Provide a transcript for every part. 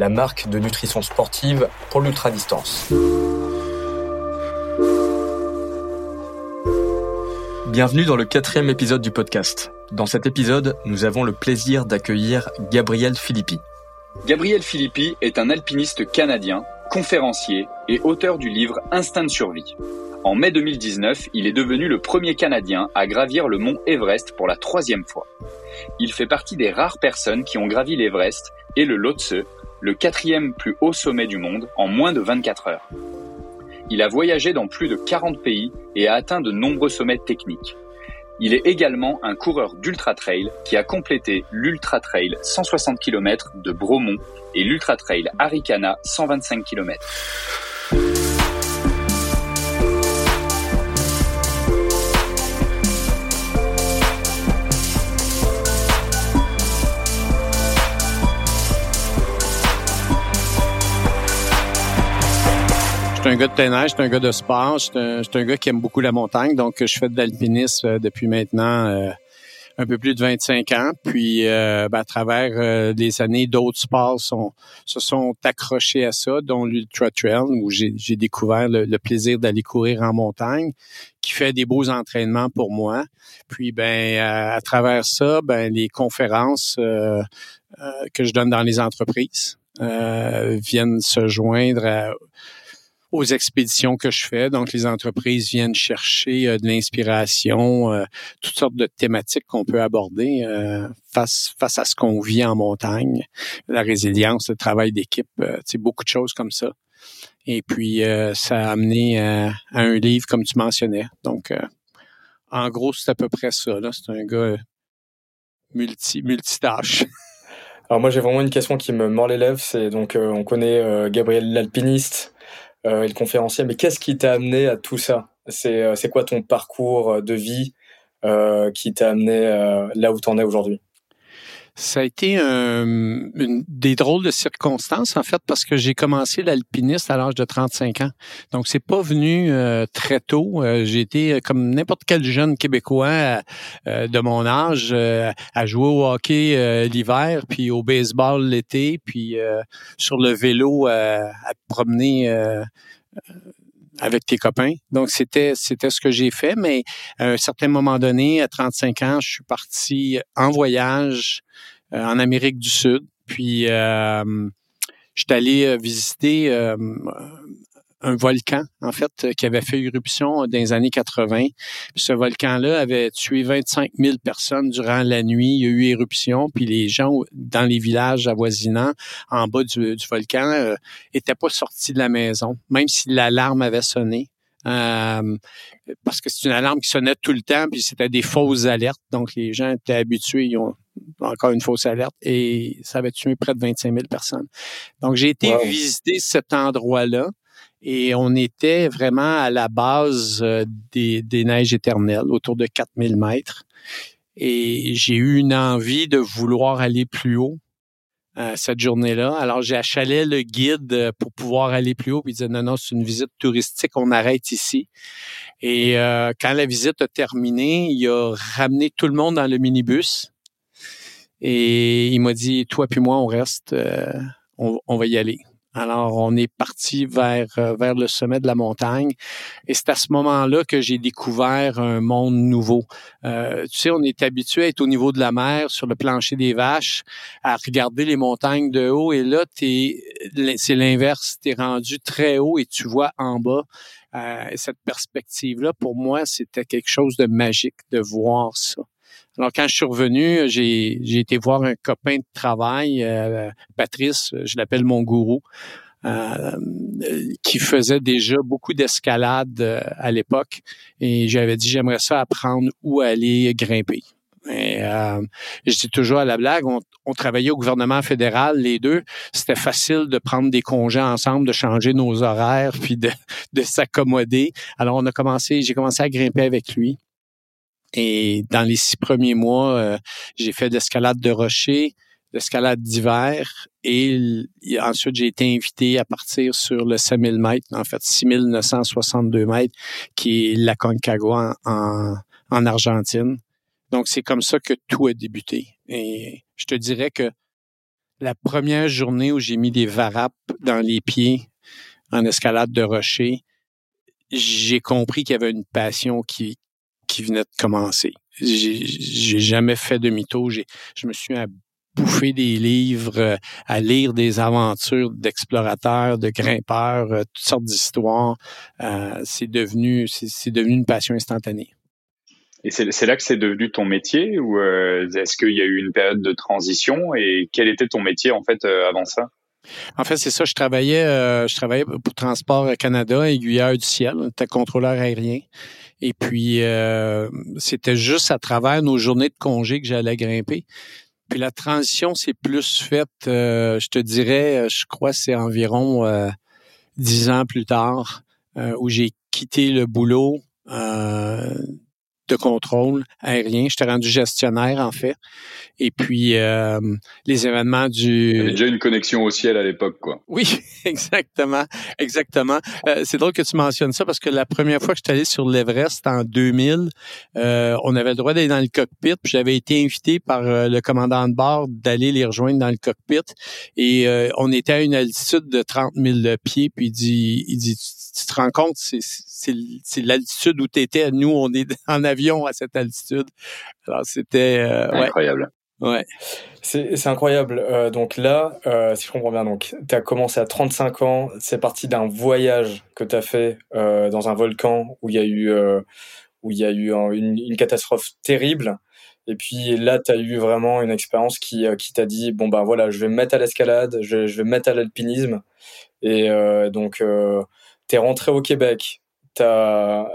la marque de nutrition sportive pour l'ultra-distance. Bienvenue dans le quatrième épisode du podcast. Dans cet épisode, nous avons le plaisir d'accueillir Gabriel Philippi. Gabriel Philippi est un alpiniste canadien, conférencier et auteur du livre Instinct de survie. En mai 2019, il est devenu le premier Canadien à gravir le mont Everest pour la troisième fois. Il fait partie des rares personnes qui ont gravi l'Everest et le Lhotse, le quatrième plus haut sommet du monde, en moins de 24 heures. Il a voyagé dans plus de 40 pays et a atteint de nombreux sommets techniques. Il est également un coureur d'ultra trail qui a complété l'ultra trail 160 km de Bromont et l'ultra trail Arikana 125 km. Je suis un gars de tennis, je suis un gars de sport, je suis un, un, gars qui aime beaucoup la montagne, donc je fais de l'alpinisme euh, depuis maintenant euh, un peu plus de 25 ans. Puis euh, ben, à travers euh, les années, d'autres sports sont, se sont accrochés à ça, dont l'ultra trail, où j'ai découvert le, le plaisir d'aller courir en montagne, qui fait des beaux entraînements pour moi. Puis ben à, à travers ça, ben les conférences que je donne dans les entreprises viennent se joindre à aux expéditions que je fais. Donc, les entreprises viennent chercher euh, de l'inspiration, euh, toutes sortes de thématiques qu'on peut aborder euh, face face à ce qu'on vit en montagne, la résilience, le travail d'équipe, c'est beaucoup de choses comme ça. Et puis, ça a amené à un livre, comme tu mentionnais. Donc, en gros, c'est à peu près ça. C'est un gars multi multitâche. Alors moi, j'ai vraiment une question qui me mord les lèvres. C'est donc, on connaît Gabriel l'alpiniste, euh, et le conférencier. Mais qu'est-ce qui t'a amené à tout ça? C'est euh, c'est quoi ton parcours euh, de vie euh, qui t'a amené là où tu en es aujourd'hui? Ça a été une, des drôles de circonstances, en fait, parce que j'ai commencé l'alpinisme à l'âge de 35 ans. Donc, c'est pas venu très tôt. j'ai été, comme n'importe quel jeune Québécois de mon âge, à jouer au hockey l'hiver, puis au baseball l'été, puis sur le vélo à promener avec tes copains. Donc, c'était, c'était ce que j'ai fait. Mais à un certain moment donné, à 35 ans, je suis parti en voyage euh, en Amérique du Sud. Puis, euh, je suis allé euh, visiter euh, un volcan, en fait, qui avait fait éruption dans les années 80. Puis ce volcan-là avait tué 25 000 personnes durant la nuit. Il y a eu éruption, puis les gens dans les villages avoisinants, en bas du, du volcan, euh, étaient pas sortis de la maison, même si l'alarme avait sonné. Euh, parce que c'est une alarme qui sonnait tout le temps, puis c'était des fausses alertes. Donc, les gens étaient habitués, ils ont encore une fausse alerte, et ça avait tué près de 25 000 personnes. Donc, j'ai été visiter cet endroit-là et on était vraiment à la base euh, des, des neiges éternelles, autour de 4000 mètres. Et j'ai eu une envie de vouloir aller plus haut euh, cette journée-là. Alors j'ai achalé le guide euh, pour pouvoir aller plus haut, puis il disait non, non, c'est une visite touristique, on arrête ici. Et euh, quand la visite a terminé, il a ramené tout le monde dans le minibus. Et il m'a dit, toi puis moi, on reste, on, on va y aller. Alors, on est parti vers, euh, vers le sommet de la montagne. Et c'est à ce moment-là que j'ai découvert un monde nouveau. Euh, tu sais, on est habitué à être au niveau de la mer, sur le plancher des vaches, à regarder les montagnes de haut. Et là, c'est l'inverse. Tu es rendu très haut et tu vois en bas. Euh, cette perspective-là, pour moi, c'était quelque chose de magique de voir ça. Alors, quand je suis revenu, j'ai, été voir un copain de travail, euh, Patrice, je l'appelle mon gourou, euh, qui faisait déjà beaucoup d'escalade euh, à l'époque. Et j'avais dit, j'aimerais ça apprendre où aller grimper. Et, euh, je toujours à la blague, on, on, travaillait au gouvernement fédéral, les deux. C'était facile de prendre des congés ensemble, de changer nos horaires, puis de, de s'accommoder. Alors, on a commencé, j'ai commencé à grimper avec lui. Et dans les six premiers mois, euh, j'ai fait d'escalade de rochers, d'escalade d'hiver et ensuite j'ai été invité à partir sur le 5000 mètres, en fait 6962 mètres, qui est la Concagua en, en Argentine. Donc c'est comme ça que tout a débuté. Et je te dirais que la première journée où j'ai mis des varapes dans les pieds en escalade de rocher, j'ai compris qu'il y avait une passion qui, qui venait de commencer. J'ai jamais fait de mytho. Je me suis bouffer des livres, euh, à lire des aventures d'explorateurs, de grimpeurs, euh, toutes sortes d'histoires. Euh, c'est devenu, c'est devenu une passion instantanée. Et c'est là que c'est devenu ton métier ou est-ce qu'il y a eu une période de transition et quel était ton métier en fait avant ça? En fait, c'est ça. Je travaillais, je travaillais pour Transport Canada, aiguilleur du ciel, j'étais contrôleur aérien. Et puis, c'était juste à travers nos journées de congé que j'allais grimper. Puis la transition s'est plus faite, euh, je te dirais, euh, je crois c'est environ euh, dix ans plus tard, où j'ai quitté le boulot de contrôle aérien. J'étais rendu gestionnaire, en fait. Et puis, euh, les événements du... Il y avait déjà une connexion au ciel à l'époque, quoi. Oui, exactement. Exactement. Euh, c'est drôle que tu mentionnes ça parce que la première fois que je suis allé sur l'Everest en 2000, euh, on avait le droit d'aller dans le cockpit. Puis j'avais été invité par le commandant de bord d'aller les rejoindre dans le cockpit. Et on était à une altitude de 30 000 pieds. Puis il dit, il dit tu te rends compte, c'est l'altitude où tu étais. Nous, on est en avion à cette altitude. Alors, c'était... Euh, incroyable. Ouais. C'est incroyable. Euh, donc là, euh, si je comprends bien, donc tu as commencé à 35 ans, c'est parti d'un voyage que tu as fait dans un volcan où il y a eu, où il y a eu une, une, catastrophe terrible. Et puis là, tu as eu vraiment une expérience qui, qui t'a dit, bon ben voilà, je vais me mettre à l'escalade, je, je, vais me mettre à l'alpinisme. Et donc, tu es rentré au Québec, as,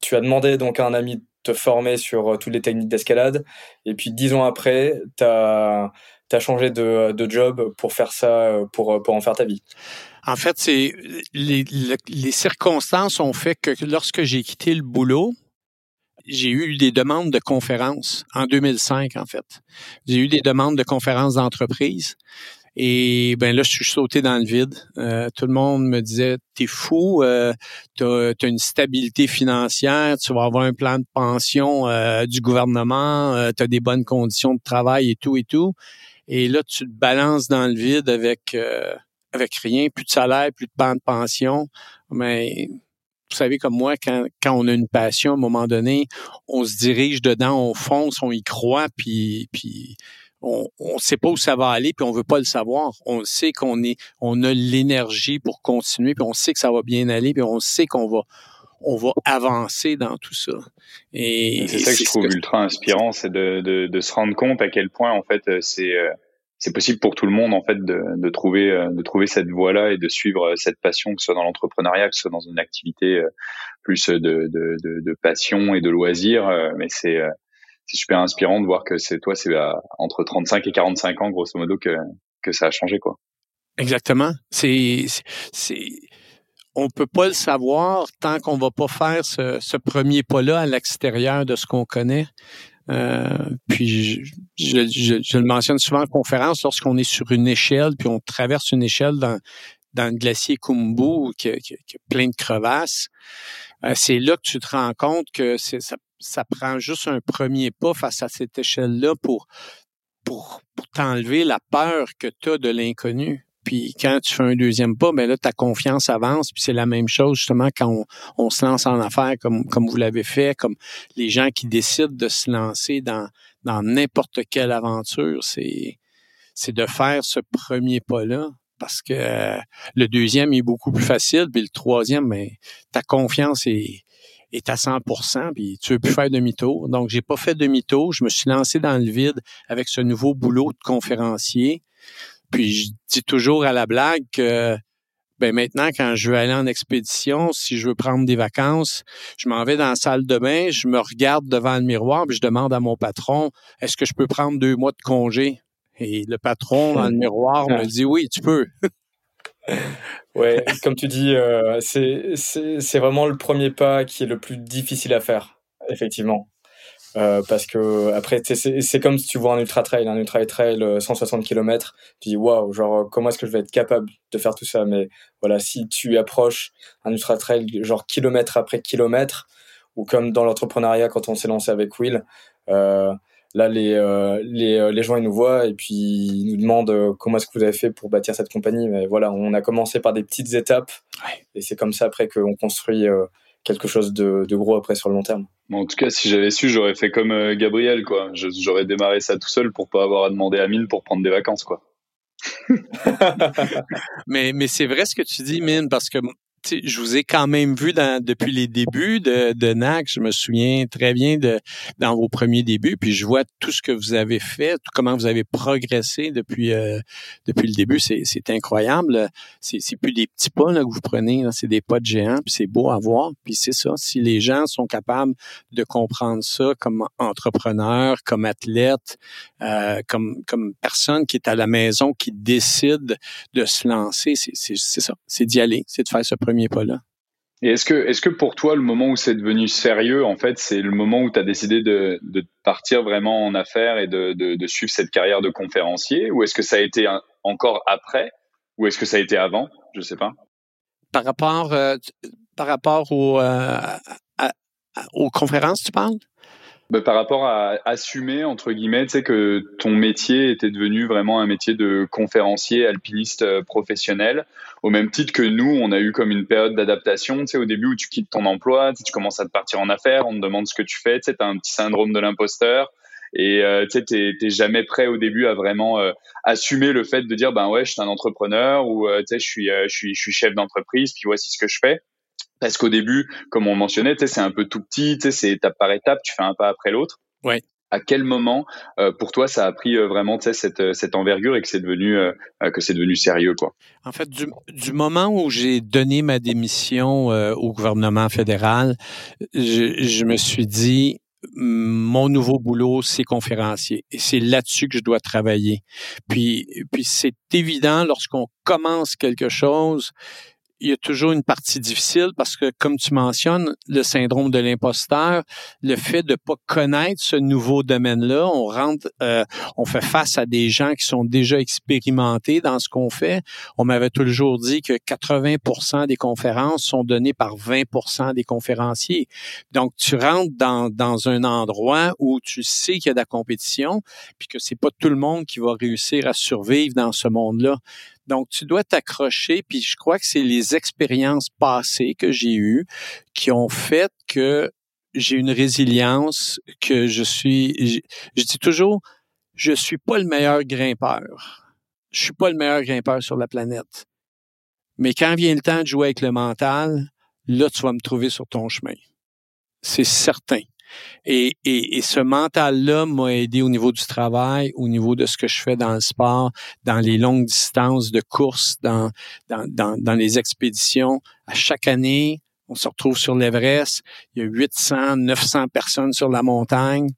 tu as demandé donc à un ami de te former sur euh, toutes les techniques d'escalade, et puis dix ans après, tu as, changé de, de, job pour faire ça, euh, pour, pour en faire ta vie. En fait, c'est les, les, circonstances ont fait que lorsque j'ai quitté le boulot, j'ai eu des demandes de conférences en 2005, en fait. J'ai eu des demandes de conférences d'entreprise. Et ben là, je suis sauté dans le vide. Euh, tout le monde me disait T'es fou, euh, tu as, une stabilité financière, tu vas avoir un plan de pension euh, du gouvernement, euh, tu as des bonnes conditions de travail et tout et tout. Et là, tu te balances dans le vide avec avec rien, plus de salaire, plus de plan de pension. Mais vous savez, comme moi, quand, quand on a une passion, à un moment donné, on se dirige dedans, on fonce, on y croit, puis, puis on ne sait pas où ça va aller, puis on veut pas le savoir. On sait qu'on est, on a l'énergie pour continuer, puis on sait que ça va bien aller, puis on sait qu'on va, on va avancer dans tout ça. Et c'est ça que je trouve ultra inspirant, c'est de, de, de, se rendre compte à quel point en fait c'est euh, c'est possible pour tout le monde en fait de, de trouver euh, de trouver cette voie-là et de suivre cette passion, que ce soit dans l'entrepreneuriat, que ce soit dans une activité euh, plus de, de, de, de passion et de loisir. Mais c'est c'est super inspirant de voir que c'est toi, c'est entre 35 et 45 ans, grosso modo, que, ça a changé, quoi. Exactement. C'est, c'est, on peut pas le savoir tant qu'on va pas faire ce, premier pas-là à l'extérieur de ce qu'on connaît. Euh, puis je, le mentionne souvent en conférence, lorsqu'on est sur une échelle, puis on traverse une échelle dans, le glacier Kumbu, qui, qui, qui a plein de crevasses, euh, c'est là que tu te rends compte que ça, ça prend juste un premier pas face à cette échelle-là pour, pour, t'enlever la peur que tu as de l'inconnu. Puis quand tu fais un deuxième pas, ben là, ta confiance avance. Puis c'est la même chose justement quand on, se lance en affaires comme, vous l'avez fait, comme les gens qui décident de se lancer dans, n'importe quelle aventure, c'est, de faire ce premier pas-là. Parce que le deuxième est beaucoup plus facile, puis le troisième, ben, ta confiance est, est à 100% puis tu veux plus faire demi-tour. Donc, j'ai pas fait demi-tour. Je me suis lancé dans le vide avec ce nouveau boulot de conférencier. Puis, je dis toujours à la blague que Ben maintenant, quand je veux aller en expédition, si je veux prendre des vacances, je m'en vais dans la salle de bain, je me regarde devant le miroir, puis je demande à mon patron, est-ce que je peux prendre deux mois de congé? Et le patron dans le miroir me dit oui, tu peux. ouais, comme tu dis, euh, c'est vraiment le premier pas qui est le plus difficile à faire, effectivement. Euh, parce que après c'est comme si tu vois un ultra trail un ultra trail 160 km tu dis waouh genre comment est-ce que je vais être capable de faire tout ça? Mais voilà si tu approches un ultra trail genre kilomètre après kilomètre ou comme dans l'entrepreneuriat quand on s'est lancé avec Will euh, là les, euh, les, euh, les gens ils nous voient et puis ils nous demandent euh, comment est-ce que vous avez fait pour bâtir cette compagnie. Mais voilà on a commencé par des petites étapes. Et c'est comme ça après qu'on construit quelque chose de, de, gros après sur le long terme. En tout cas si j'avais su j'aurais fait comme Gabriel quoi. J'aurais démarré ça tout seul pour pas avoir à demander à Mine pour prendre des vacances quoi. Mais mais c'est vrai ce que tu dis Mine parce que je vous ai quand même vu dans, depuis les débuts de, de NAC. Je me souviens très bien de dans vos premiers débuts. Puis je vois tout ce que vous avez fait, comment vous avez progressé depuis euh, depuis le début. C'est, incroyable. C'est, plus des petits pas là, que vous prenez, c'est des pas de géants. Puis c'est beau à voir. Puis c'est ça. Si les gens sont capables de comprendre ça comme entrepreneur, comme athlète, euh, comme comme personne qui est à la maison, qui décide de se lancer, c'est ça. C'est d'y aller. C'est de faire ce premier pas là. Et est-ce que, est-ce que pour toi, le moment où c'est devenu sérieux, en fait, c'est le moment où tu as décidé de, de, partir vraiment en affaires et de, de, de, suivre cette carrière de conférencier? Ou est-ce que ça a été encore après? Ou est-ce que ça a été avant? Je sais pas. Par rapport, euh, par rapport au, euh, aux conférences, tu parles? Bah, par rapport à assumer entre guillemets, tu sais que ton métier était devenu vraiment un métier de conférencier, alpiniste euh, professionnel, au même titre que nous, on a eu comme une période d'adaptation, tu sais au début où tu quittes ton emploi, tu commences à te partir en affaires, on te demande ce que tu fais, tu sais, un petit syndrome de l'imposteur et euh, tu sais t'es jamais prêt au début à vraiment euh, assumer le fait de dire ben ouais je suis un entrepreneur ou tu sais je suis je suis je suis chef d'entreprise puis voici ce que je fais parce qu'au début, comme on mentionnait, c'est un peu tout petit, c'est étape par étape, tu fais un pas après l'autre. Ouais. À quel moment, euh, pour toi, ça a pris euh, vraiment cette, euh, cette envergure et que c'est devenu que c'est devenu sérieux, quoi? En fait, du, du moment où j'ai donné ma démission au gouvernement fédéral, je, je me suis dit, mon nouveau boulot, c'est conférencier. Et c'est là-dessus que je dois travailler. Puis, puis c'est évident lorsqu'on commence quelque chose, il y a toujours une partie difficile parce que, comme tu mentionnes, le syndrome de l'imposteur, le fait de pas connaître ce nouveau domaine-là, on rentre, euh, on fait face à des gens qui sont déjà expérimentés dans ce qu'on fait. On m'avait toujours dit que 80% des conférences sont données par 20% des conférenciers. Donc, tu rentres dans, dans un endroit où tu sais qu'il y a de la compétition, puis que c'est pas tout le monde qui va réussir à survivre dans ce monde-là. Donc, tu dois t'accrocher, puis je crois que c'est les expériences passées que j'ai eues qui ont fait que j'ai une résilience, que je suis, je, dis toujours, je suis pas le meilleur grimpeur. Je suis pas le meilleur grimpeur sur la planète. Mais quand vient le temps de jouer avec le mental, là, tu vas me trouver sur ton chemin. C'est certain. Et, et, et ce mental-là m'a aidé au niveau du travail, au niveau de ce que je fais dans le sport, dans les longues distances de course, dans, dans, dans, les expéditions. À chaque année, on se retrouve sur l'Everest. Il y a 800, 900 personnes sur la montagne.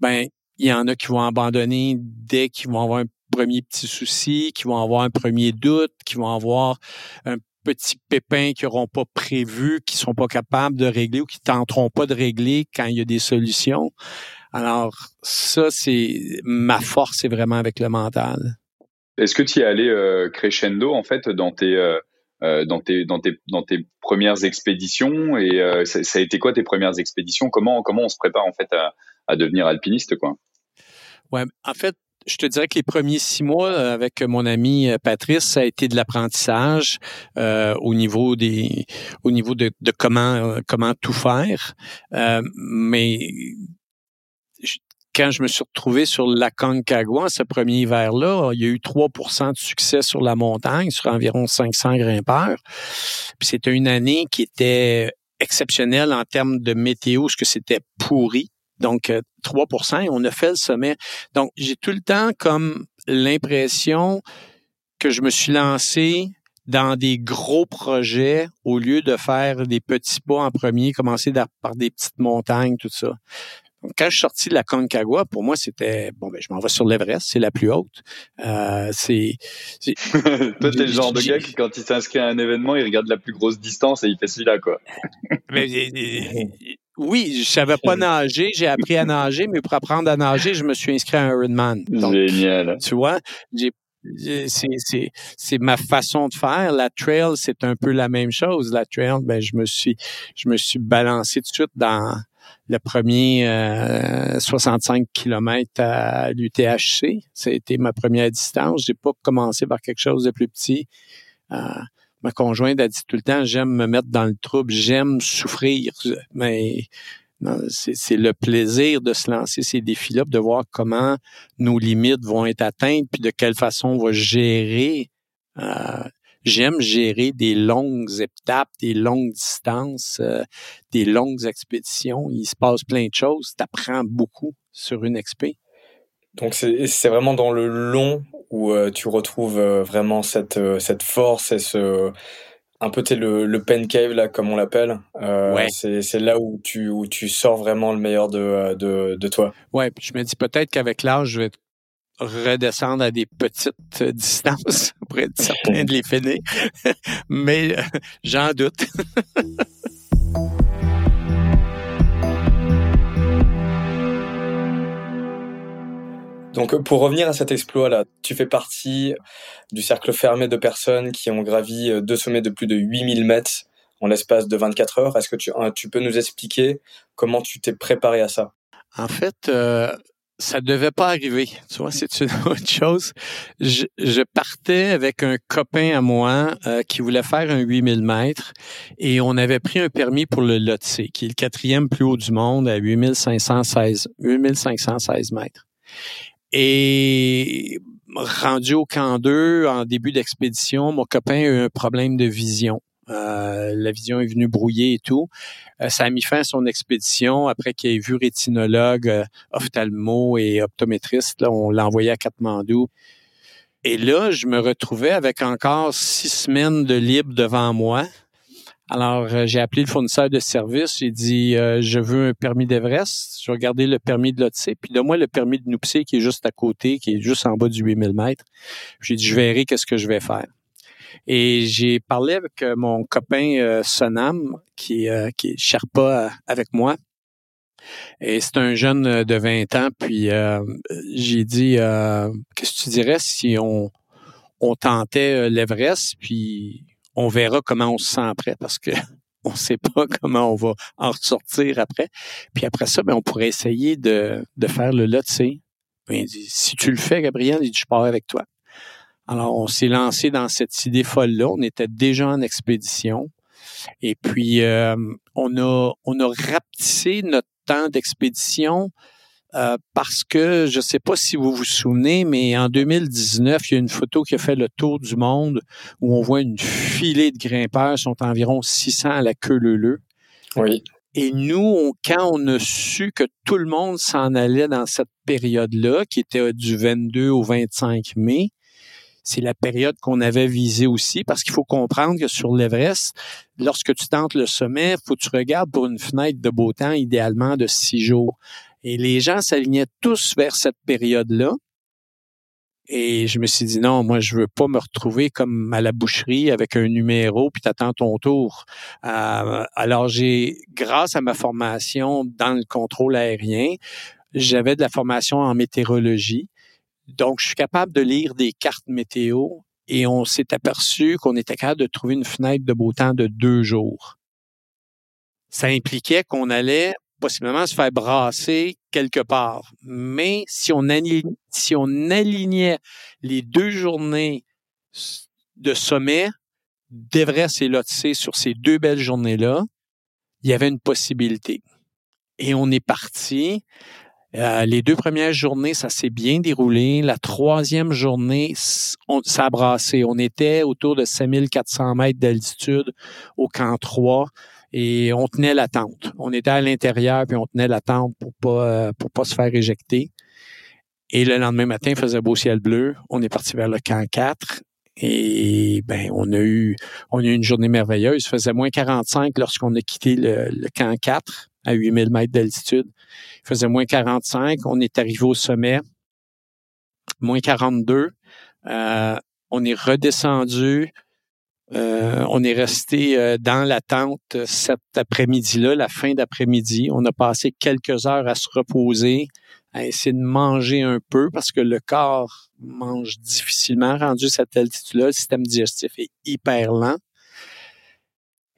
Ben, il y en a qui vont abandonner dès qu'ils vont avoir un premier petit souci, qui vont avoir un premier doute, qui vont avoir un petits pépins qu'ils n'auront pas prévus, qui sont pas capables de régler ou qui tenteront pas de régler quand il y a des solutions. Alors, ça, c'est ma force, c'est vraiment avec le mental. Est-ce que tu y es allé euh, crescendo, en fait, dans tes, euh, euh, dans tes, dans tes, dans tes premières expéditions? Et ça, ça, a été quoi tes premières expéditions? Comment, comment on se prépare, en fait, à, à devenir alpiniste, quoi? Ouais, en fait, je te dirais que les premiers six mois euh, avec mon ami euh, Patrice, ça a été de l'apprentissage euh, au niveau des, au niveau de, de comment euh, comment tout faire. Euh, mais quand je me suis retrouvé sur la Concagua, ce premier hiver-là, il y a eu 3% de succès sur la montagne, sur environ 500 grimpeurs. Puis c'était une année qui était exceptionnelle en termes de météo, ce que c'était pourri. Donc, 3 euh, et on a fait le sommet. Donc, j'ai tout le temps comme l'impression que je me suis lancé dans des gros projets au lieu de faire des petits pas en premier, commencer par des petites montagnes, tout ça. quand je suis sorti de la Concagua, pour moi, c'était bon ben je m'en vais sur l'Everest, c'est la plus haute. Euh, c'est, Toi, t'es le genre de gars qui, quand il s'inscrit à un événement, il regarde la plus grosse distance et il fait celui-là, quoi. mais, oui, je savais pas nager, j'ai appris à nager, mais pour apprendre à nager, je me suis inscrit à un Ironman. Génial. Tu vois, j'ai c'est ma façon de faire. La trail, c'est un peu la même chose. La trail, ben je me suis je me suis balancé tout de suite dans le premier 65 km à l'UTHC. C'était ma première distance. J'ai pas commencé par quelque chose de plus petit. Euh, ma conjointe a dit tout le temps, j'aime me mettre dans le trouble, j'aime souffrir, mais c'est le plaisir de se lancer ces défis-là, de voir comment nos limites vont être atteintes, puis de quelle façon on va gérer. Euh, j'aime gérer des longues étapes, des longues distances, euh, des longues expéditions. Il se passe plein de choses. Tu apprends beaucoup sur une expé. Donc c'est vraiment dans le long où euh, tu retrouves vraiment cette, cette force et ce un peu le, le pen cave là comme on l'appelle euh, c'est là où tu où tu sors vraiment le meilleur de de, de toi. Ouais je me dis peut-être qu'avec l'âge je vais redescendre à des petites distances pour être certain de les finir. Mais euh, j'en doute Donc pour revenir à cet exploit-là, tu fais partie du cercle fermé de personnes qui ont gravi euh, deux sommets de plus de 8000 mètres en l'espace de 24 heures. Est-ce que tu, peux nous expliquer comment tu t'es préparé à ça? En fait, euh, ça devait pas arriver. Tu vois, c'est une autre chose. Je, partais avec un copain à moi euh, qui voulait faire un 8000 mètres et on avait pris un permis pour le Lotse, qui est le quatrième plus haut du monde à 8516, 8516 mètres. Et rendu au camp 2, en début d'expédition, mon copain a eu un problème de vision. Euh, la vision est venue brouiller et tout. Euh, ça a mis fin à son expédition après qu'il ait vu rétinologue, euh, ophtalmo et optométriste. Là, on l'a envoyé à Katmandou. Et là, je me retrouvais avec encore six semaines de libre devant moi. Alors, euh, j'ai appelé le fournisseur de service. J'ai dit, euh, je veux un permis d'Everest. Je vais regarder le permis de l'Otse. Puis, donne-moi le permis de Noupsé qui est juste à côté, qui est juste en bas du 8000 mètres. J'ai dit, je verrai qu'est-ce que je vais faire. Et j'ai parlé avec euh, mon copain Sonam, qui, qui est Sherpa avec moi. Et c'est un jeune de 20 ans. Puis, j'ai dit, qu'est-ce que tu dirais si on, on tentait l'Everest, puis on verra comment on se sent après parce que on sait pas comment on va en ressortir après. Puis après ça, ben, on pourrait essayer de, de faire le lot, tu ben, dit, si tu le fais, Gabriel, il dit, je pars avec toi. Alors, on s'est lancé dans cette idée folle-là. On était déjà en expédition. Et puis, euh, on a, on a rapetissé notre temps d'expédition euh, parce que je ne sais pas si vous vous souvenez, mais en 2019, il y a une photo qui a fait le tour du monde où on voit une filée de grimpeurs, sont environ 600 à la queue leu Oui. Et nous, quand on a su que tout le monde s'en allait dans cette période-là, qui était du 22 au 25 mai, c'est la période qu'on avait visée aussi, parce qu'il faut comprendre que sur l'Everest, lorsque tu tentes le sommet, faut que tu regardes pour une fenêtre de beau temps, idéalement de six jours. Et les gens s'alignaient tous vers cette période-là. Et je me suis dit non, moi je veux pas me retrouver comme à la boucherie avec un numéro puis t'attends ton tour. Euh, alors j'ai, grâce à ma formation dans le contrôle aérien, j'avais de la formation en météorologie, donc je suis capable de lire des cartes météo et on s'est aperçu qu'on était capable de trouver une fenêtre de beau temps de deux jours. Ça impliquait qu'on allait possiblement se faire brasser quelque part. Mais si on, alignait, si on alignait les deux journées de sommet d'Everest et Lotse sur ces deux belles journées-là, il y avait une possibilité. Et on est parti. Euh, les deux premières journées, ça s'est bien déroulé. La troisième journée, ça a brassé. On était autour de 5400 mètres d'altitude au camp 3 et on tenait la tente. On était à l'intérieur puis on tenait la tente pour pas euh, pour pas se faire éjecter. Et le lendemain matin, il faisait beau ciel bleu. On est parti vers le camp 4 Et ben, on a eu, on a eu une journée merveilleuse. Il faisait moins 45 lorsqu'on a quitté le, camp 4 à 8000 mètres d'altitude. Il faisait moins 45. On est arrivé au sommet. Moins 42. Euh, on est redescendu. Euh, on est resté euh, dans la tente cet après-midi-là, la fin d'après-midi. On a passé quelques heures à se reposer, à essayer de manger un peu parce que le corps mange difficilement rendu cette altitude-là. Le système digestif est hyper lent.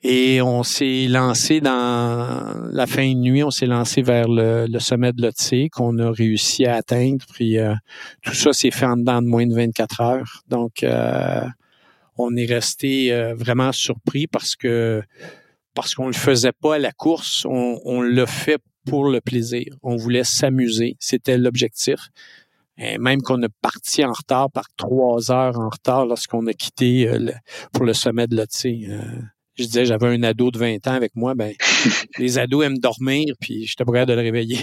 Et on s'est lancé dans la fin de nuit, on s'est lancé vers le, sommet de l'Otse qu'on a réussi à atteindre. Puis euh, tout ça s'est fait en dedans de moins de 24 heures. Donc euh, on est resté euh, vraiment surpris parce que parce qu'on le faisait pas à la course, on, on l'a fait pour le plaisir. On voulait s'amuser, c'était l'objectif. Et même qu'on est parti en retard par trois heures en retard lorsqu'on a quitté euh, pour le sommet de l'Otse. Euh, je disais, j'avais un ado de 20 ans avec moi, ben les ados aiment dormir, puis j'étais prêt de le réveiller.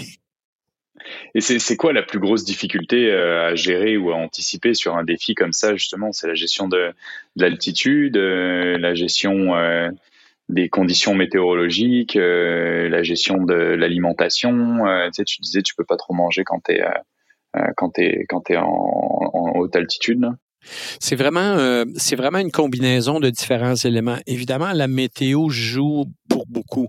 Et c'est quoi la plus grosse difficulté euh, à gérer ou à anticiper sur un défi comme ça, justement? C'est la gestion de, de l'altitude, la gestion des conditions météorologiques, euh, la gestion de l'alimentation. Euh, tu, sais, tu disais tu peux pas trop manger quand tu es euh, quand quand t'es en, haute altitude. C'est vraiment vraiment une combinaison de différents éléments. Évidemment, la météo joue pour beaucoup.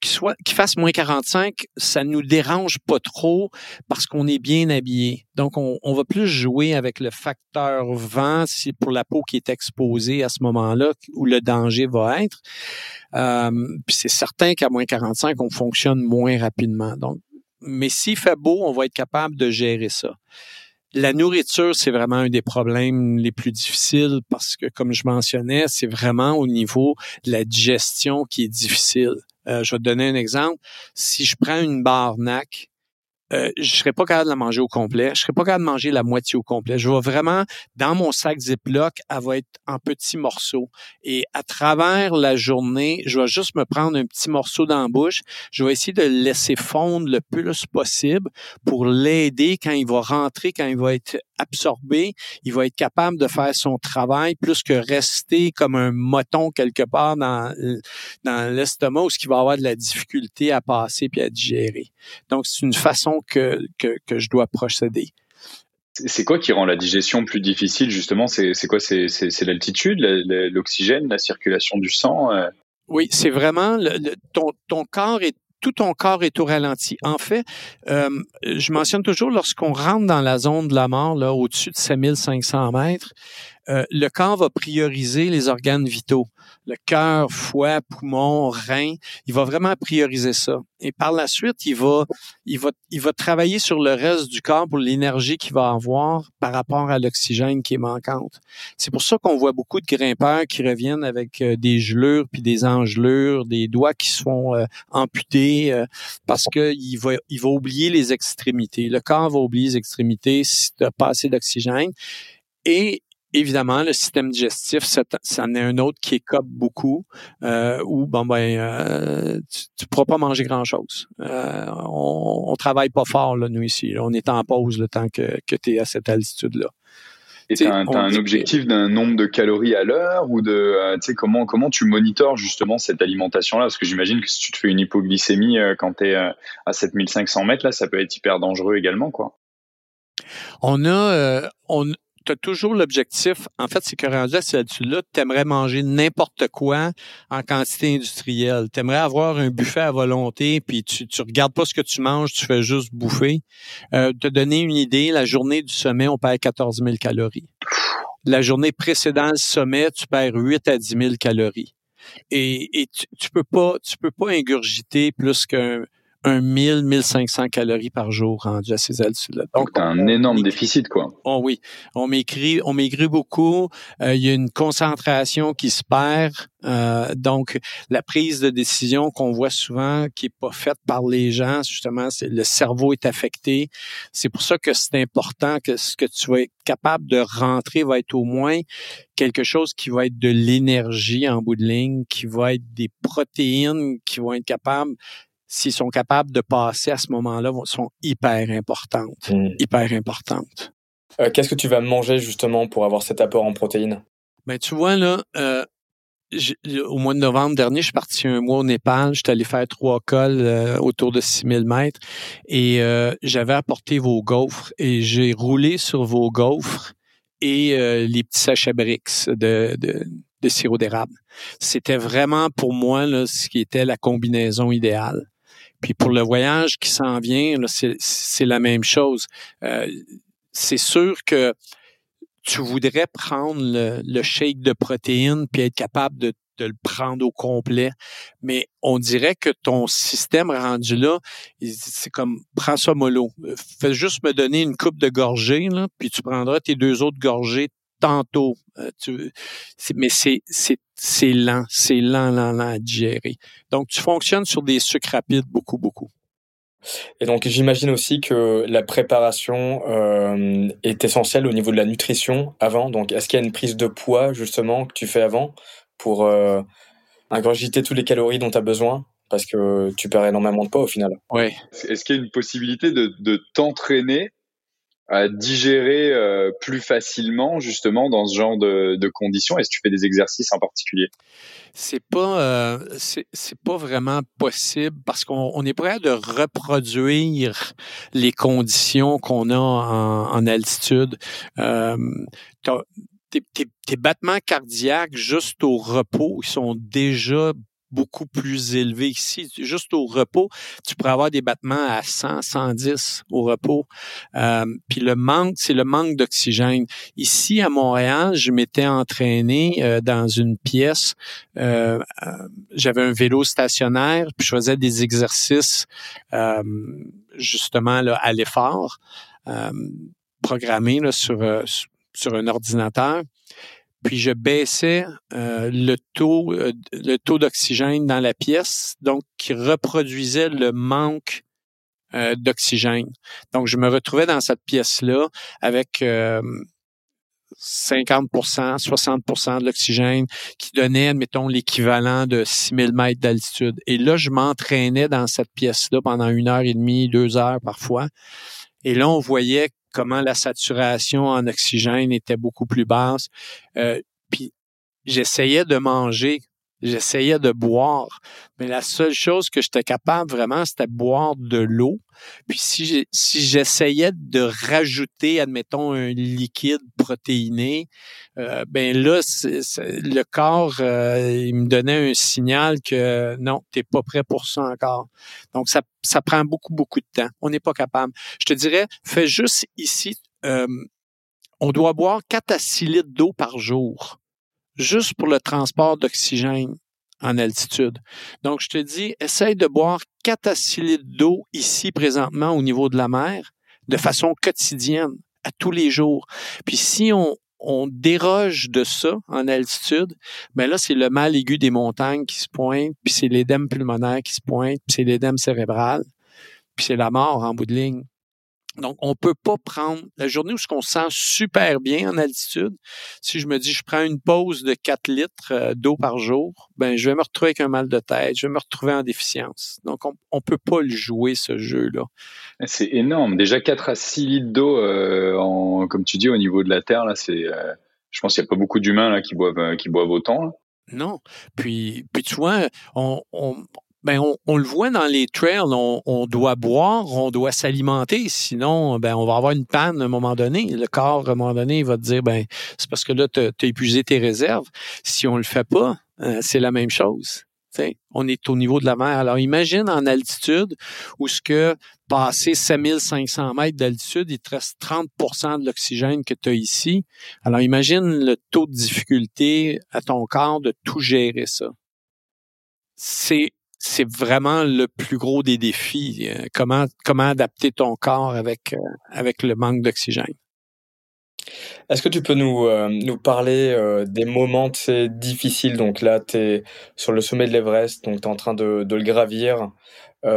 Qu'il fasse moins 45, ça nous dérange pas trop parce qu'on est bien habillé. Donc on, on, va plus jouer avec le facteur vent si pour la peau qui est exposée à ce moment-là où le danger va être. Euh, puis c'est certain qu'à moins 45, on fonctionne moins rapidement. Donc mais s'il fait beau, on va être capable de gérer ça. La nourriture, c'est vraiment un des problèmes les plus difficiles parce que, comme je mentionnais, c'est vraiment au niveau de la digestion qui est difficile. Euh, je vais te donner un exemple. Si je prends une barre euh, je serais pas capable de la manger au complet. Je serais pas capable de manger la moitié au complet. Je vais vraiment, dans mon sac Ziploc, elle va être en petits morceaux. Et à travers la journée, je vais juste me prendre un petit morceau dans la bouche. Je vais essayer de le laisser fondre le plus possible pour l'aider quand il va rentrer, quand il va être absorbé. Il va être capable de faire son travail plus que rester comme un moton quelque part dans, dans l'estomac où ce qui va avoir de la difficulté à passer puis à digérer. Donc, c'est une façon que, que, je dois procéder. C'est quoi qui rend la digestion plus difficile justement? C'est quoi? C'est l'altitude, l'oxygène, la circulation du sang euh? Oui, c'est vraiment ton, ton corps est tout ton corps est au ralenti. En fait, euh, je mentionne toujours lorsqu'on rentre dans la zone de la mort, là, au-dessus de 7500 mètres, euh, le corps va prioriser les organes vitaux le cœur, foie, poumon, rein. Il va vraiment prioriser ça. Et par la suite, il va, il va, il va travailler sur le reste du corps pour l'énergie qu'il va avoir par rapport à l'oxygène qui est manquante. C'est pour ça qu'on voit beaucoup de grimpeurs qui reviennent avec euh, des gelures puis des engelures, des doigts qui se font euh, amputer euh, parce que il va, il va oublier les extrémités. Le corps va oublier les extrémités si tu pas assez d'oxygène. Et évidemment, le système digestif, c'en est un autre qui écope beaucoup, euh, où bon ben euh, tu, ne pourras pas manger grand chose. Euh, on, on travaille pas fort là, nous ici. On est en pause le temps que, que tu es à cette altitude là. Et tu as, un objectif d'un nombre de calories à l'heure ou de euh, tu sais comment comment tu monitores justement cette alimentation là parce que j'imagine que si tu te fais une hypoglycémie euh, quand tu es à 7500 mètres là ça peut être hyper dangereux également quoi. On a on tu as toujours l'objectif, en fait, c'est que rendu à cette altitude-là, tu manger n'importe quoi en quantité industrielle. Tu aimerais avoir un buffet à volonté, puis tu ne regardes pas ce que tu manges, tu fais juste bouffer. Euh, te donner une idée, la journée du sommet, on perd 14 000 calories. La journée précédente du sommet, tu perds 8 à 10 000 calories. Et, et tu, tu peux pas, tu peux pas ingurgiter plus qu'un un 1000, 1500 calories par jour rendu à ces altitudes-là. Donc, un énorme déficit, quoi. Oh oui, on maigrit, on maigrit beaucoup. Euh, il y a une concentration qui se perd. Euh, donc, la prise de décision qu'on voit souvent, qui est pas faite par les gens, justement, c'est le cerveau est affecté. C'est pour ça que c'est important que ce que tu vas être capable de rentrer va être au moins quelque chose qui va être de l'énergie en bout de ligne, qui va être des protéines qui vont être capables s'ils sont capables de passer à ce moment-là, sont hyper importantes. Hmm. Hyper importantes. Qu'est-ce que tu vas manger justement pour avoir cet apport en protéines? Ben tu vois là, au mois de novembre dernier, je suis parti un mois au Népal. J'étais allé faire trois cols autour de 6000 mètres et j'avais apporté vos gaufres et j'ai roulé sur vos gaufres et les petits sachets brix de, de, de sirop d'érable. C'était vraiment pour moi là, ce qui était la combinaison idéale. Puis pour le voyage qui s'en vient, c'est la même chose. Euh, c'est sûr que tu voudrais prendre le, shake de protéines puis être capable de, de, le prendre au complet. Mais on dirait que ton système rendu là, c'est comme prends ça mollo. Fais juste me donner une coupe de gorgée, là, puis tu prendras tes deux autres gorgées tantôt. Euh, mais c'est, c'est, lent, c'est lent, lent, lent à digérer. Donc, tu fonctionnes sur des sucres rapides beaucoup, beaucoup. Et donc, j'imagine aussi que la préparation euh, est essentielle au niveau de la nutrition avant. Donc, est-ce qu'il y a une prise de poids, justement, que tu fais avant pour euh, ingurgiter toutes les calories dont tu as besoin? Parce que tu perds énormément de poids au final. Oui. Est-ce qu'il y a une possibilité de, de t'entraîner à digérer euh, plus facilement justement dans ce genre de, de conditions? Est-ce que tu fais des exercices en particulier? C'est pas euh, c'est pas vraiment possible parce qu'on est prêt de reproduire les conditions qu'on a en, en altitude. Euh, tes, tes, battements cardiaques juste au repos, ils sont déjà beaucoup plus élevé ici. Juste au repos, tu pourrais avoir des battements à 100, 110 au repos. Euh, puis le manque, c'est le manque d'oxygène. Ici, à Montréal, je m'étais entraîné euh, dans une pièce. Euh, j'avais un vélo stationnaire, puis je faisais des exercices justement là, à l'effort, programmés là, sur, sur un ordinateur puis je baissais euh, le taux euh, le taux d'oxygène dans la pièce, donc qui reproduisait le manque euh, d'oxygène. Donc je me retrouvais dans cette pièce-là avec 50% 60% de l'oxygène qui donnait, admettons, l'équivalent de 6000 mètres d'altitude. Et là, je m'entraînais dans cette pièce-là pendant une heure et demie, deux heures parfois. Et là, on voyait comment la saturation en oxygène était beaucoup plus basse. Euh, puis j'essayais de manger J'essayais de boire, mais la seule chose que j'étais capable vraiment, c'était boire de l'eau. Puis si j'essayais de rajouter, admettons, un liquide protéiné, euh, ben là, le corps, euh, il me donnait un signal que non, t'es pas prêt pour ça encore. Donc ça, ça prend beaucoup beaucoup de temps. On n'est pas capable. Je te dirais, fais juste ici. Euh, on doit boire 4 à 6 litres d'eau par jour juste pour le transport d'oxygène en altitude. Donc, je te dis, essaye de boire 4 à 6 litres d'eau ici présentement au niveau de la mer de façon quotidienne, à tous les jours. Puis si on, on déroge de ça en altitude, ben là, c'est le mal aigu des montagnes qui se pointe, puis c'est l'édème pulmonaire qui se pointe, puis c'est l'édème cérébral, puis c'est la mort en bout de ligne. Donc, on peut pas prendre la journée où ce qu'on se sent super bien en altitude. Si je me dis, je prends une pause de 4 litres euh, d'eau par jour, ben, je vais me retrouver avec un mal de tête, je vais me retrouver en déficience. Donc, on, on peut pas le jouer, ce jeu-là. C'est énorme. Déjà 4 à 6 litres d'eau, euh, comme tu dis, au niveau de la Terre, là, c'est, euh, je pense qu'il n'y a pas beaucoup d'humains, là, qui boivent, qui boivent autant, Non. Puis, puis tu vois, on, on, ben on, le voit dans les trails, on, doit boire, on doit s'alimenter, sinon ben on va avoir une panne à un moment donné. Le corps à un moment donné il va te dire ben c'est parce que là tu as, épuisé tes réserves. Si on le fait pas, euh, c'est la même chose. on est au niveau de la mer. Alors imagine en altitude où ce que passer 7500 mètres d'altitude, il te reste 30% de l'oxygène que tu as ici. Alors imagine le taux de difficulté à ton corps de tout gérer ça. C'est c'est vraiment le plus gros des défis. Euh, comment, comment adapter ton corps avec, euh, avec le manque d'oxygène. Est-ce que tu peux nous, euh, nous parler des moments difficiles? Donc là, tu es sur le sommet de l'Everest, donc tu es en train de, de le gravir.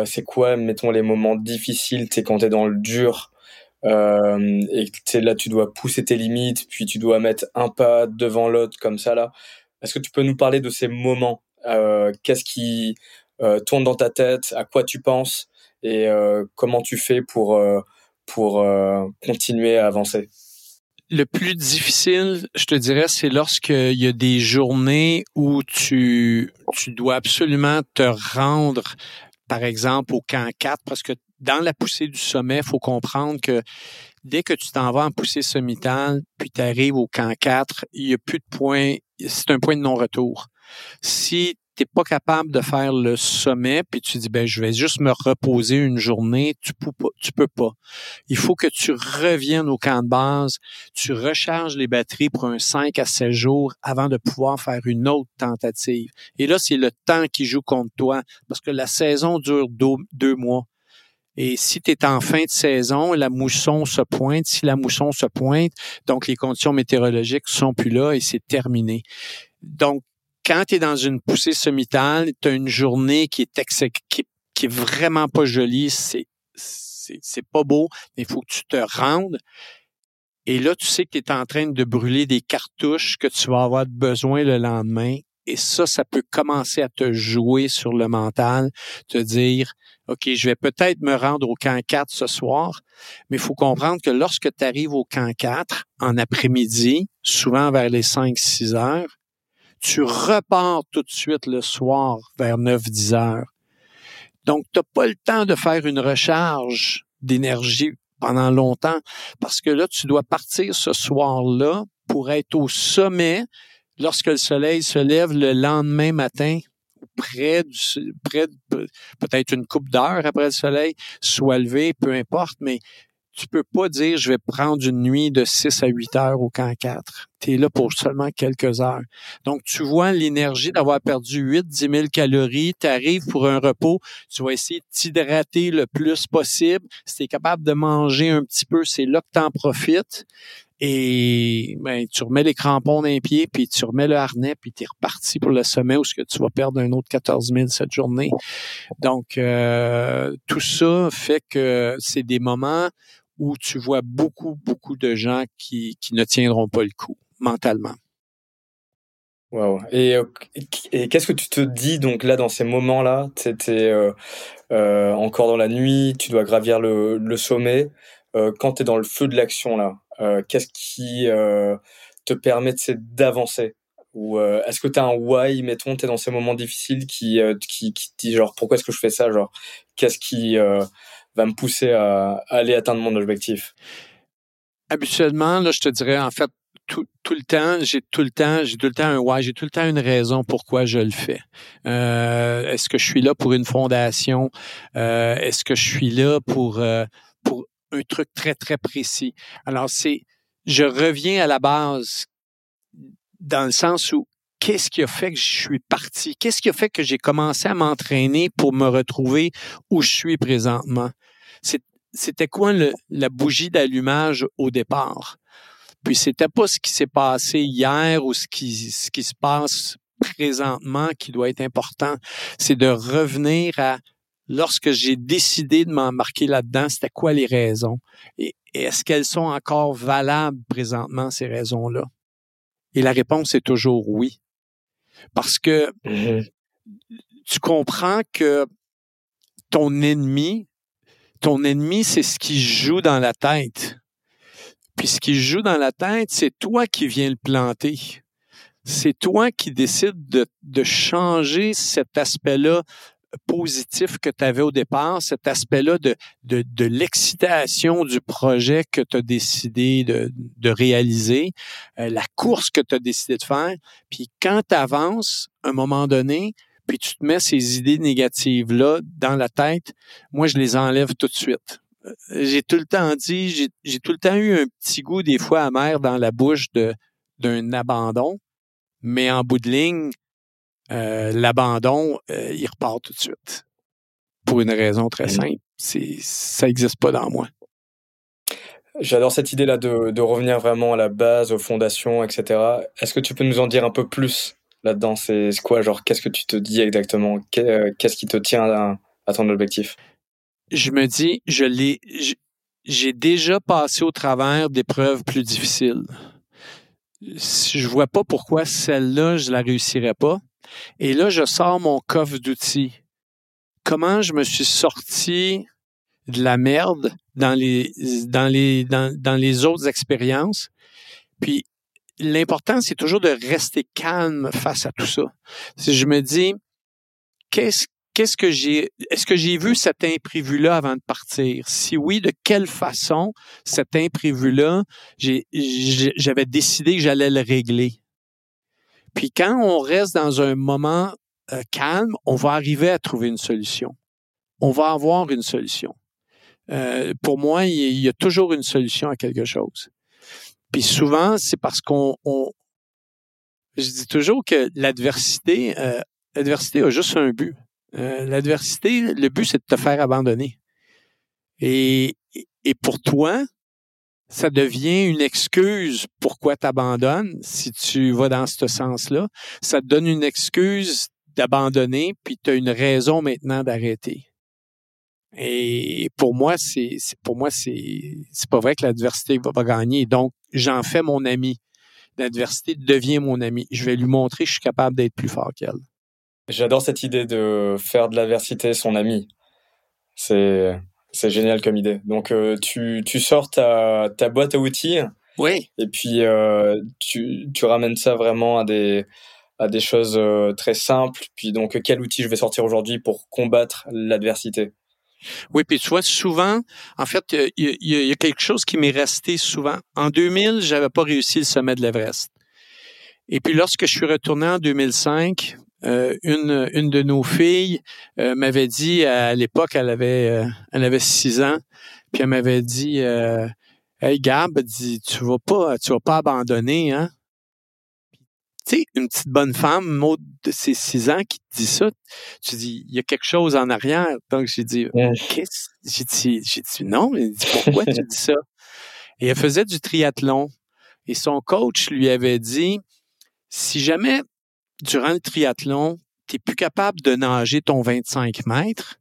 c'est quoi, mettons, les moments difficiles C'est quand tu es dans le dur et que là, tu dois pousser tes limites, puis tu dois mettre un pas devant l'autre comme ça là. Est-ce que tu peux nous parler de ces moments? Qu'est-ce qui, euh, tourne dans ta tête, à quoi tu penses et euh, comment tu fais pour, euh, pour continuer à avancer? Le plus difficile, je te dirais, c'est lorsqu'il y a des journées où tu, tu dois absolument te rendre, par exemple, au camp 4, parce que dans la poussée du sommet, il faut comprendre que dès que tu t'en vas en poussée sommitale, puis tu arrives au camp 4, il n'y a plus de point, c'est un point de non-retour. Si t'es pas capable de faire le sommet, puis tu dis ben je vais juste me reposer une journée, tu peux pas, tu peux pas. Il faut que tu reviennes au camp de base, tu recharges les batteries pour un 5 à 7 jours avant de pouvoir faire une autre tentative. Et là, c'est le temps qui joue contre toi, parce que la saison dure deux, mois. Et si tu es en fin de saison, la mousson se pointe. Si la mousson se pointe, donc les conditions météorologiques sont plus là et c'est terminé. Donc, quand tu es dans une poussée sommitale, tu as une journée qui est, qui, est vraiment pas jolie, c'est c'est pas beau, mais il faut que tu te rendes. Et là, tu sais que tu es en train de brûler des cartouches que tu vas avoir besoin le lendemain. Et ça, ça peut commencer à te jouer sur le mental, te dire, OK, je vais peut-être me rendre au camp 4 ce soir, mais il faut comprendre que lorsque tu arrives au camp 4 en après-midi, souvent vers les 5-6 heures, tu repars tout de suite le soir vers 9-10 heures. Donc, tu n'as pas le temps de faire une recharge d'énergie pendant longtemps parce que là, tu dois partir ce soir-là pour être au sommet lorsque le soleil se lève le lendemain matin près du, près peut-être une coupe d'heure après le soleil, soit levé, peu importe, mais tu peux pas dire je vais prendre une nuit de 6 à 8 heures au camp 4. Tu es là pour seulement quelques heures. Donc, tu vois l'énergie d'avoir perdu 8, 10 000 calories, tu arrives pour un repos, tu vas essayer de t'hydrater le plus possible. Si tu es capable de manger un petit peu, c'est là que tu en profites. Et ben, tu remets les crampons d'un pied, puis tu remets le harnais, puis tu es reparti pour le sommet où ce que tu vas perdre un autre 14 000 cette journée. Donc, euh, tout ça fait que c'est des moments où tu vois beaucoup, beaucoup de gens qui, qui ne tiendront pas le coup mentalement. Wow. Et, euh, et qu'est-ce que tu te dis donc là dans ces moments-là? Tu euh, euh, encore dans la nuit, tu dois gravir le, le sommet. Quand tu es dans le feu de l'action là, qu'est-ce qui te permet d'avancer? Ou est-ce que tu as un why, mettons, tu es dans ces moments difficiles qui, qui, qui te dit genre pourquoi est-ce que je fais ça? Genre qu'est-ce qui va me pousser à, aller atteindre mon objectif? Habituellement, là, je te dirais, en fait, tout, tout, le temps, j'ai tout le temps, j'ai tout le temps un why, j'ai tout le temps une raison pourquoi je le fais. Euh, est-ce que je suis là pour une fondation? Euh, est-ce que je suis là pour, euh, pour un truc très, très précis? Alors, c'est, je reviens à la base dans le sens où qu'est-ce qui a fait que je suis parti? Qu'est-ce qui a fait que j'ai commencé à m'entraîner pour me retrouver où je suis présentement? C'était quoi le, la bougie d'allumage au départ? Puis c'était pas ce qui s'est passé hier ou ce qui, ce qui se passe présentement qui doit être important. C'est de revenir à lorsque j'ai décidé de m'embarquer là-dedans, c'était quoi les raisons? Et est-ce qu'elles sont encore valables présentement, ces raisons-là? Et la réponse est toujours oui. Parce que mm-hmm. tu comprends que ton ennemi, ton ennemi, c'est ce qui joue dans la tête. Puis ce qui joue dans la tête, c'est toi qui viens le planter. C'est toi qui décides de, changer cet aspect-là positif que tu avais au départ, cet aspect-là de, de, de l'excitation du projet que tu as décidé de, de réaliser, euh, la course que tu as décidé de faire. Puis quand tu avances, à un moment donné, puis tu te mets ces idées négatives-là dans la tête, moi, je les enlève tout de suite. Euh, j'ai tout le temps dit, j'ai tout le temps eu un petit goût des fois amer dans la bouche d'un abandon, mais en bout de ligne, euh, l'abandon, euh, il repart tout de suite. Pour une raison très simple, c'est ça n'existe pas dans moi. J'adore cette idée-là de, de, revenir vraiment à la base, aux fondations, etc. Est-ce que tu peux nous en dire un peu plus? Là-dedans C'est quoi, genre, qu'est-ce que tu te dis exactement? Qu'est-ce qui te tient à, ton objectif? Je me dis, je l'ai, j'ai déjà passé au travers d'épreuves plus difficiles. Je vois pas pourquoi celle-là, je la réussirais pas. Et là, je sors mon coffre d'outils. Comment je me suis sorti de la merde dans les, dans les autres expériences? Puis l'important, c'est toujours de rester calme face à tout ça. Si je me dis, qu'est-ce qu'est-ce que j'ai, est-ce que j'ai vu cet imprévu-là avant de partir? Si oui, de quelle façon cet imprévu-là, j'avais décidé que j'allais le régler? Puis quand on reste dans un moment euh, calme, on va arriver à trouver une solution. On va avoir une solution. Euh, pour moi, il y a toujours une solution à quelque chose. Puis souvent, c'est parce qu'on, je dis toujours que l'adversité, euh, l'adversité a juste un but. Euh, l'adversité, le but, c'est de te faire abandonner. Et, et pour toi, ça devient une excuse pourquoi tu abandonnes si tu vas dans ce sens-là. Ça te donne une excuse d'abandonner, puis tu as une raison maintenant d'arrêter. Et pour moi, c'est pour moi c'est c'est pas vrai que l'adversité va, pas gagner. Donc j'en fais mon ami. L'adversité devient mon ami. Je vais lui montrer que je suis capable d'être plus fort qu'elle. J'adore cette idée de faire de l'adversité son ami. C'est c'est génial comme idée. Donc euh, tu tu sors ta ta boîte à outils. Oui. Et puis euh, tu tu ramènes ça vraiment à des à des choses euh, très simples. Puis donc quel outil je vais sortir aujourd'hui pour combattre l'adversité? Oui, puis tu vois, souvent, en fait, il y, a quelque chose qui m'est resté souvent. En 2000, j'avais pas réussi le sommet de l'Everest. Et puis lorsque je suis retourné en 2005, euh, une, de nos filles euh, m'avait dit, à l'époque, elle avait euh, elle avait six ans, puis elle m'avait dit, Hey Gab, dit, tu vas pas, tu vas pas abandonner, hein? Tu sais, une petite bonne femme, mot de ses six ans, qui te dit ça, tu dis, il y a quelque chose en arrière. Donc, j'ai dit, qu'est-ce? J'ai dit, j'ai dit, non, mais pourquoi tu dis ça? Et elle faisait du triathlon. Et son coach lui avait dit, si jamais, durant le triathlon, tu n'es plus capable de nager ton 25 mètres,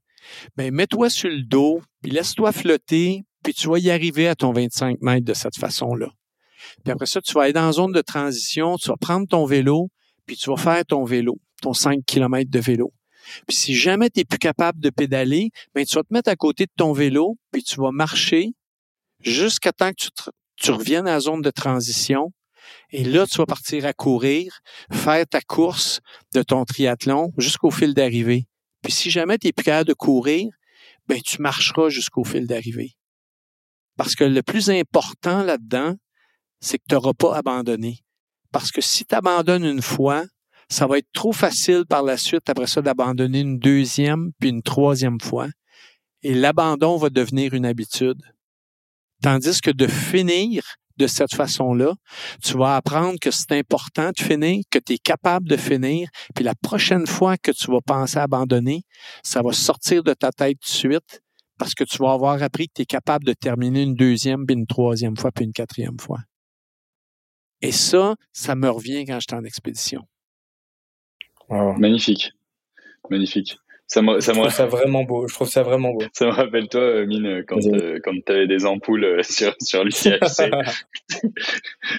ben, mets-toi sur le dos, puis laisse-toi flotter, puis tu vas y arriver à ton 25 mètres de cette façon-là. Puis après ça, tu vas aller dans la zone de transition, tu vas prendre ton vélo, puis tu vas faire ton vélo, ton 5 km de vélo. Puis si jamais tu n'es plus capable de pédaler, ben tu vas te mettre à côté de ton vélo, puis tu vas marcher jusqu'à temps que tu, reviennes à la zone de transition. Et là, tu vas partir à courir, faire ta course de ton triathlon jusqu'au fil d'arrivée. Puis si jamais tu n'es plus capable de courir, ben tu marcheras jusqu'au fil d'arrivée. Parce que le plus important là-dedans, c'est que tu n'auras pas abandonné. Parce que si tu abandonnes une fois, ça va être trop facile par la suite, après ça, d'abandonner une deuxième, puis une troisième fois. Et l'abandon va devenir une habitude. Tandis que de finir de cette façon-là, tu vas apprendre que c'est important de finir, que tu es capable de finir, puis la prochaine fois que tu vas penser à abandonner, ça va sortir de ta tête tout de suite parce que tu vas avoir appris que tu es capable de terminer une deuxième, puis une troisième fois, puis une quatrième fois. Et ça, ça me revient quand j'étais en expédition. Magnifique. Magnifique. Ça me, ça je trouve ça vraiment beau. Je trouve ça vraiment beau. Ça me rappelle toi, euh, Mine, quand, euh, quand tu avais des ampoules euh, sur, sur l'UCHC.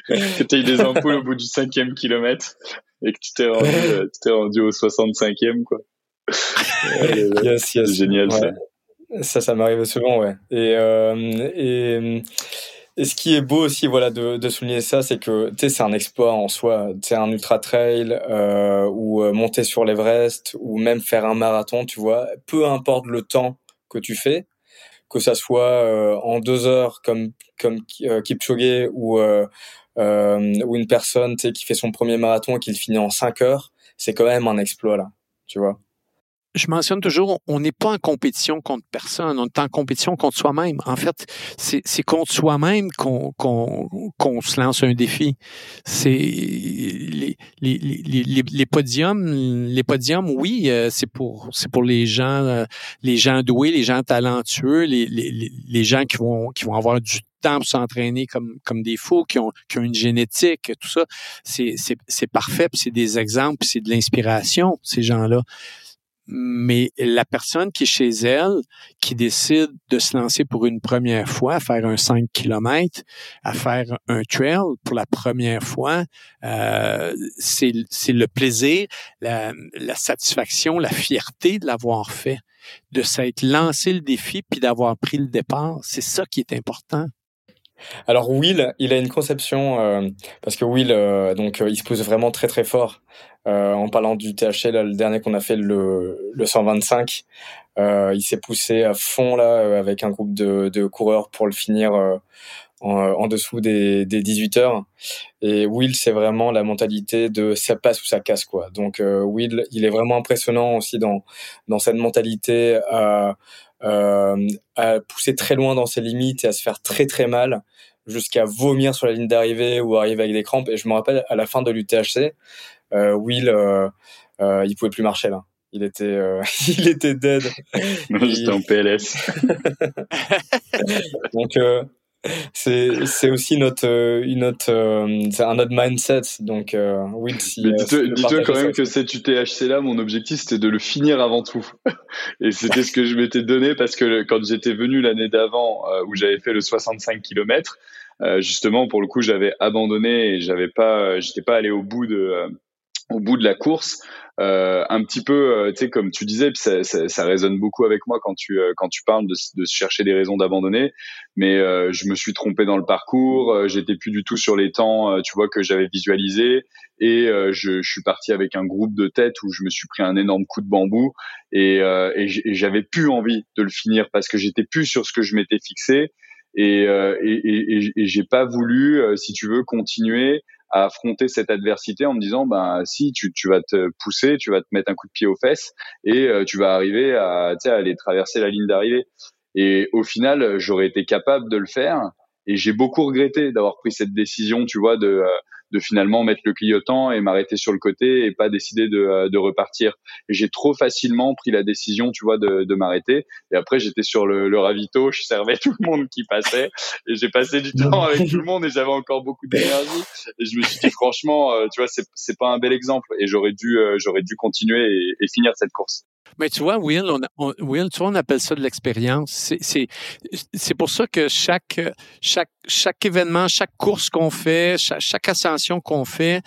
que tu eu des ampoules au bout du cinquième kilomètre et que tu t'es rendu, tu rendu au 65e, quoi. yes, yes. C'est génial, ça. Ça, ça m'arrive souvent, ouais. Et, et et ce qui est beau aussi, voilà, de, de souligner ça, c'est que tu sais, c'est un exploit en soi. C'est un ultra trail euh, ou euh, monter sur l'Everest ou même faire un marathon, tu vois. Peu importe le temps que tu fais, que ça soit euh, en deux heures comme comme euh, Kipchoge ou euh, ou une personne, tu qui fait son premier marathon et qui le finit en cinq heures, c'est quand même un exploit là, tu vois je mentionne toujours, on n'est pas en compétition contre personne, on est en compétition contre soi-même. En fait, c'est contre soi-même qu'on qu'on se lance un défi. C'est les, les, les, les, podiums, les podiums, oui, euh, c'est pour c'est pour les gens, euh, les gens doués, les gens talentueux, les, les, gens qui vont qui vont avoir du temps pour s'entraîner comme comme des fous, qui ont qui ont une génétique, tout ça. C'est c'est parfait, c'est des exemples, c'est de l'inspiration ces gens-là mais la personne qui est chez elle, qui décide de se lancer pour une première fois, à faire un 5 km, à faire un trail pour la première fois, euh, c'est le plaisir, la, la, satisfaction, la fierté de l'avoir fait, de s'être lancé le défi puis d'avoir pris le départ. C'est ça qui est important. Alors Will, il a une conception euh, parce que Will, euh, donc il se pousse vraiment très très fort. En parlant du THC, là, le dernier qu'on a fait, le, le 125, il s'est poussé à fond là avec un groupe de, de coureurs pour le finir en, dessous des, des 18 heures. Et Will, c'est vraiment la mentalité de ça passe ou ça casse quoi. Donc Will, il est vraiment impressionnant aussi dans dans cette mentalité à euh, à pousser très loin dans ses limites et à se faire très très mal jusqu'à vomir sur la ligne d'arrivée ou arriver avec des crampes. Et je me rappelle à la fin de l'UTHC, euh, Will, euh, euh, il pouvait plus marcher là. Il était, euh, il était dead. J'étais en PLS. Donc, euh, c'est c'est aussi notre euh, une autre euh, c'est un autre mindset. Donc euh, oui dis-toi quand même que cet UTHC là mon objectif c'était de le finir avant tout. Et c'était ce que je m'étais donné parce que quand j'étais venu l'année d'avant où j'avais fait le 65 km justement pour le coup j'avais abandonné et j'avais pas j'étais pas allé au bout de au bout de la course euh, un petit peu, euh, tu sais, comme tu disais, ça, ça, ça, résonne beaucoup avec moi quand tu euh, quand tu parles de, de chercher des raisons d'abandonner. Mais je me suis trompé dans le parcours, j'étais plus du tout sur les temps, tu vois, que j'avais visualisé, et je, je, suis parti avec un groupe de tête où je me suis pris un énorme coup de bambou, et, et j'avais plus envie de le finir parce que j'étais plus sur ce que je m'étais fixé. Et, et, et, et j'ai pas voulu, si tu veux, continuer à affronter cette adversité en me disant ben si tu, tu vas te pousser, tu vas te mettre un coup de pied aux fesses et euh, tu vas arriver à, à aller traverser la ligne d'arrivée. Et au final, j'aurais été capable de le faire. Et j'ai beaucoup regretté d'avoir pris cette décision, tu vois, de, euh, de finalement mettre le clignotant et m'arrêter sur le côté et pas décider de, euh, de repartir. J'ai trop facilement pris la décision, tu vois, de, de m'arrêter. Et après, j'étais sur le, le ravito, je servais tout le monde qui passait et j'ai passé du temps avec tout le monde et j'avais encore beaucoup d'énergie. Et je me suis dit, franchement, euh, tu vois, c'est, pas un bel exemple et j'aurais dû, euh, j'aurais dû continuer et, et finir cette course. Mais tu vois, Will, on, tu vois, on appelle ça de l'expérience. C'est, pour ça que chaque, événement, chaque course qu'on fait, chaque ascension qu'on fait,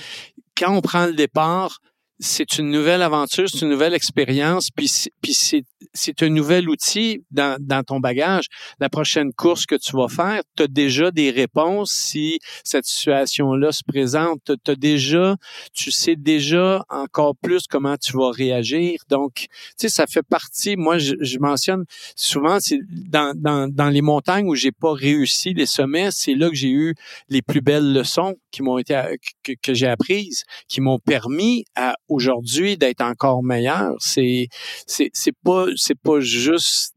quand on prend le départ, c'est une nouvelle aventure, c'est une nouvelle expérience, puis, c'est un nouvel outil dans, dans ton bagage. La prochaine course que tu vas faire, tu as déjà des réponses si cette situation-là se présente. Tu as déjà, tu sais déjà encore plus comment tu vas réagir. Donc, tu sais, ça fait partie, moi, je, je mentionne souvent, c'est dans, dans, dans les montagnes où j'ai pas réussi les sommets, c'est là que j'ai eu les plus belles leçons qui m'ont été, que, que j'ai apprises, qui m'ont permis à aujourd'hui d'être encore meilleur. C'est, c'est, pas, c'est pas juste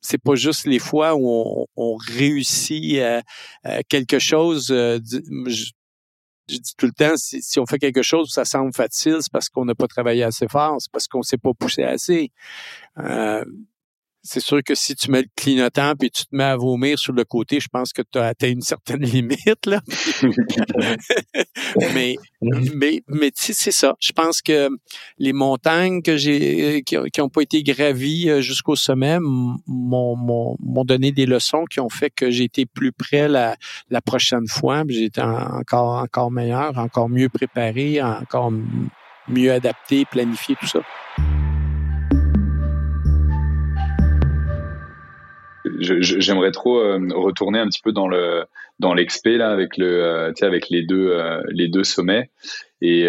c'est pas juste les fois où on, on réussit à, quelque chose. Euh, je, dis tout le temps, si, si, on fait quelque chose ça semble facile, c'est parce qu'on n'a pas travaillé assez fort, c'est parce qu'on s'est pas poussé assez. Euh, c'est sûr que si tu mets le clignotant puis tu te mets à vomir sur le côté, je pense que tu as atteint une certaine limite là. mais mais mais c'est ça. Je pense que les montagnes que j'ai qui, qui ont pas été gravies euh, jusqu'au sommet m'ont m'ont donné des leçons qui ont fait que j'ai été plus près la la prochaine fois, j'ai été encore encore meilleur, encore mieux préparé, encore mieux adapté, planifié tout ça. J'aimerais trop euh, retourner un petit peu dans le dans l'expé là avec le euh, avec les deux euh, les deux sommets et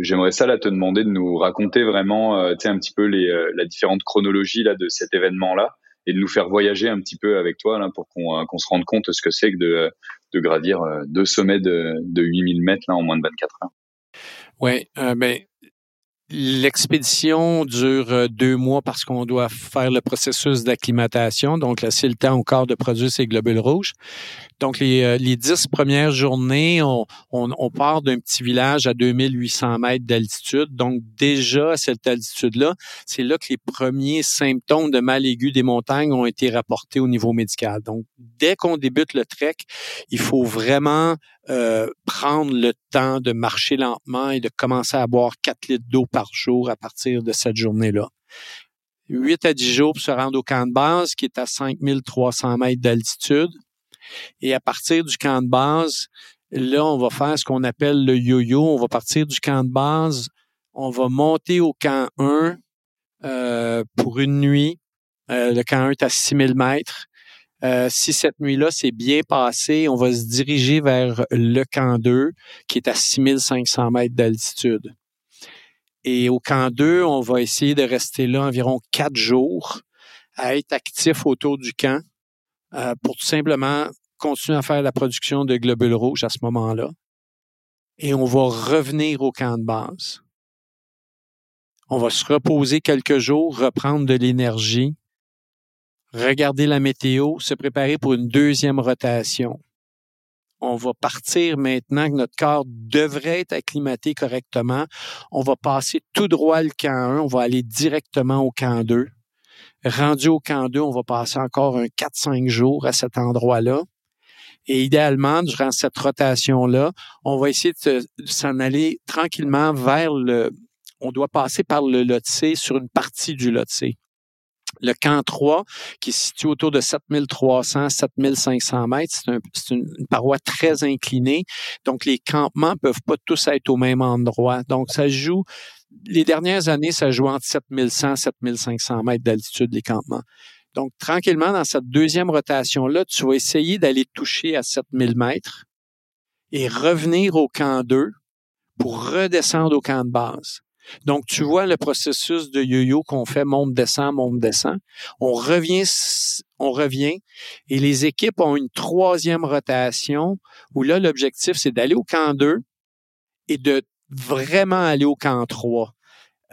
j'aimerais ça là te demander de nous raconter vraiment sais un petit peu les la différente chronologie là de cet événement là et de nous faire voyager un petit peu avec toi là pour qu'on qu'on se rende compte de ce que c'est que de de gravir deux sommets de de 8000 mètres là en moins de 24 heures. Ouais, euh, ben L'expédition dure euh, deux mois parce qu'on doit faire le processus d'acclimatation. Donc, là, c'est le temps au corps de produire ces globules rouges. Donc, les, euh, les dix premières journées, on, on, on part d'un petit village à 2800 mètres d'altitude. Donc, déjà à cette altitude-là, c'est là que les premiers symptômes de mal aigu des montagnes ont été rapportés au niveau médical. Donc, dès qu'on débute le trek, il faut vraiment euh, prendre le temps de marcher lentement et de commencer à boire 4 litres d'eau par jour à partir de cette journée-là. 8 à 10 jours pour se rendre au camp de base qui est à 5300 mètres d'altitude. Et à partir du camp de base, là, on va faire ce qu'on appelle le yo-yo. On va partir du camp de base, on va monter au camp 1 euh, pour une nuit. Euh, le camp 1 est à 6000 mètres. Euh, si cette nuit-là s'est bien passée, on va se diriger vers le camp 2, qui est à 6500 mètres d'altitude. Et au camp 2, on va essayer de rester là environ quatre jours, à être actif autour du camp, euh, pour tout simplement continuer à faire la production de globules rouges à ce moment-là. Et on va revenir au camp de base. On va se reposer quelques jours, reprendre de l'énergie, regarder la météo, se préparer pour une deuxième rotation. On va partir maintenant que notre corps devrait être acclimaté correctement. On va passer tout droit le camp 1, on va aller directement au camp 2. Rendu au camp 2, on va passer encore un 4-5 jours à cet endroit-là. Et idéalement, durant cette rotation-là, on va essayer de s'en aller tranquillement vers le... On doit passer par le lot sur une partie du lot le camp 3, qui se situe autour de 7300, 7500 mètres, c'est une, paroi très inclinée. Donc, les campements peuvent pas tous être au même endroit. Donc, ça joue, les dernières années, ça joue entre 7100, 7500 mètres d'altitude, les campements. Donc, tranquillement, dans cette deuxième rotation-là, tu vas essayer d'aller toucher à 7000 mètres et revenir au camp 2 pour redescendre au camp de base. Donc, tu vois le processus de yo-yo qu'on fait monte, descend, monte, descend. On revient, on revient et les équipes ont une troisième rotation où là, l'objectif, c'est d'aller au camp 2 et de vraiment aller au camp 3.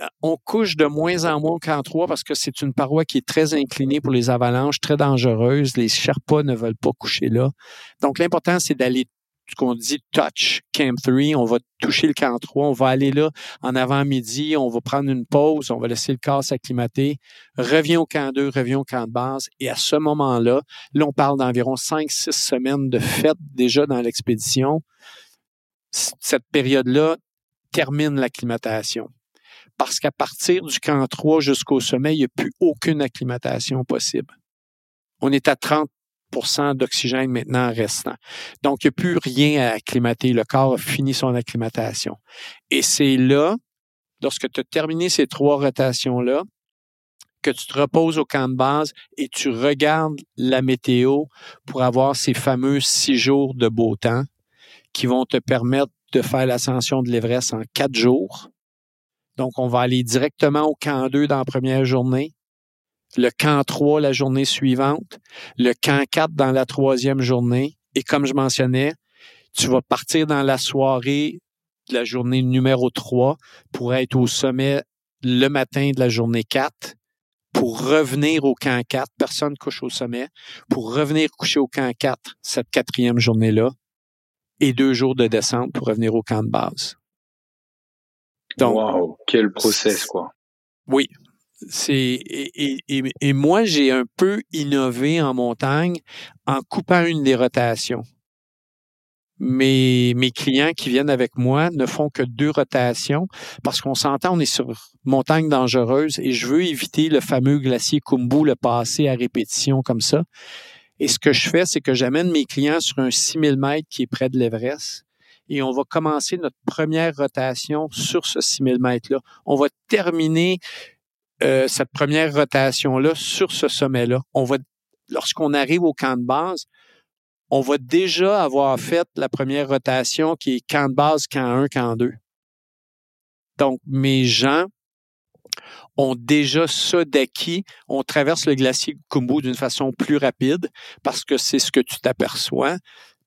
Euh, on couche de moins en moins au camp 3 parce que c'est une paroi qui est très inclinée pour les avalanches, très dangereuse. Les Sherpas ne veulent pas coucher là. Donc, l'important, c'est d'aller ce qu'on dit touch camp 3, on va toucher le camp 3, on va aller là en avant-midi, on va prendre une pause, on va laisser le corps s'acclimater, revient au camp 2, revient au camp de base, et à ce moment-là, là, on parle d'environ 5-6 semaines de fête déjà dans l'expédition. Cette période-là termine l'acclimatation. Parce qu'à partir du camp 3 jusqu'au sommet, il n'y a plus aucune acclimatation possible. On est à 30% d'oxygène maintenant restant. Donc, il n'y a plus rien à acclimater. Le corps a fini son acclimatation. Et c'est là, lorsque tu as terminé ces trois rotations-là, que tu te reposes au camp de base et tu regardes la météo pour avoir ces fameux six jours de beau temps qui vont te permettre de faire l'ascension de l'Everest en quatre jours. Donc, on va aller directement au camp 2 dans la première journée le camp 3 la journée suivante, le camp 4 dans la troisième journée. Et comme je mentionnais, tu vas partir dans la soirée de la journée numéro 3 pour être au sommet le matin de la journée 4 pour revenir au camp 4. Personne couche au sommet. Pour revenir coucher au camp 4 cette quatrième journée-là et deux jours de descente pour revenir au camp de base. Donc, wow, quel process, quoi. Oui, c'est et, et, et, moi j'ai un peu innové en montagne en coupant une des rotations. Mais mes clients qui viennent avec moi ne font que deux rotations parce qu'on s'entend, on est sur montagne dangereuse et je veux éviter le fameux glacier Kumbu, le passer à répétition comme ça. Et ce que je fais, c'est que j'amène mes clients sur un 6000 mètres qui est près de l'Everest et on va commencer notre première rotation sur ce 6000 mètres-là. On va terminer euh, cette première rotation-là sur ce sommet-là. On va, lorsqu'on arrive au camp de base, on va déjà avoir fait la première rotation qui est camp de base, camp 1, camp 2. Donc, mes gens ont déjà ça d'acquis. On traverse le glacier Kumbu d'une façon plus rapide parce que c'est ce que tu t'aperçois.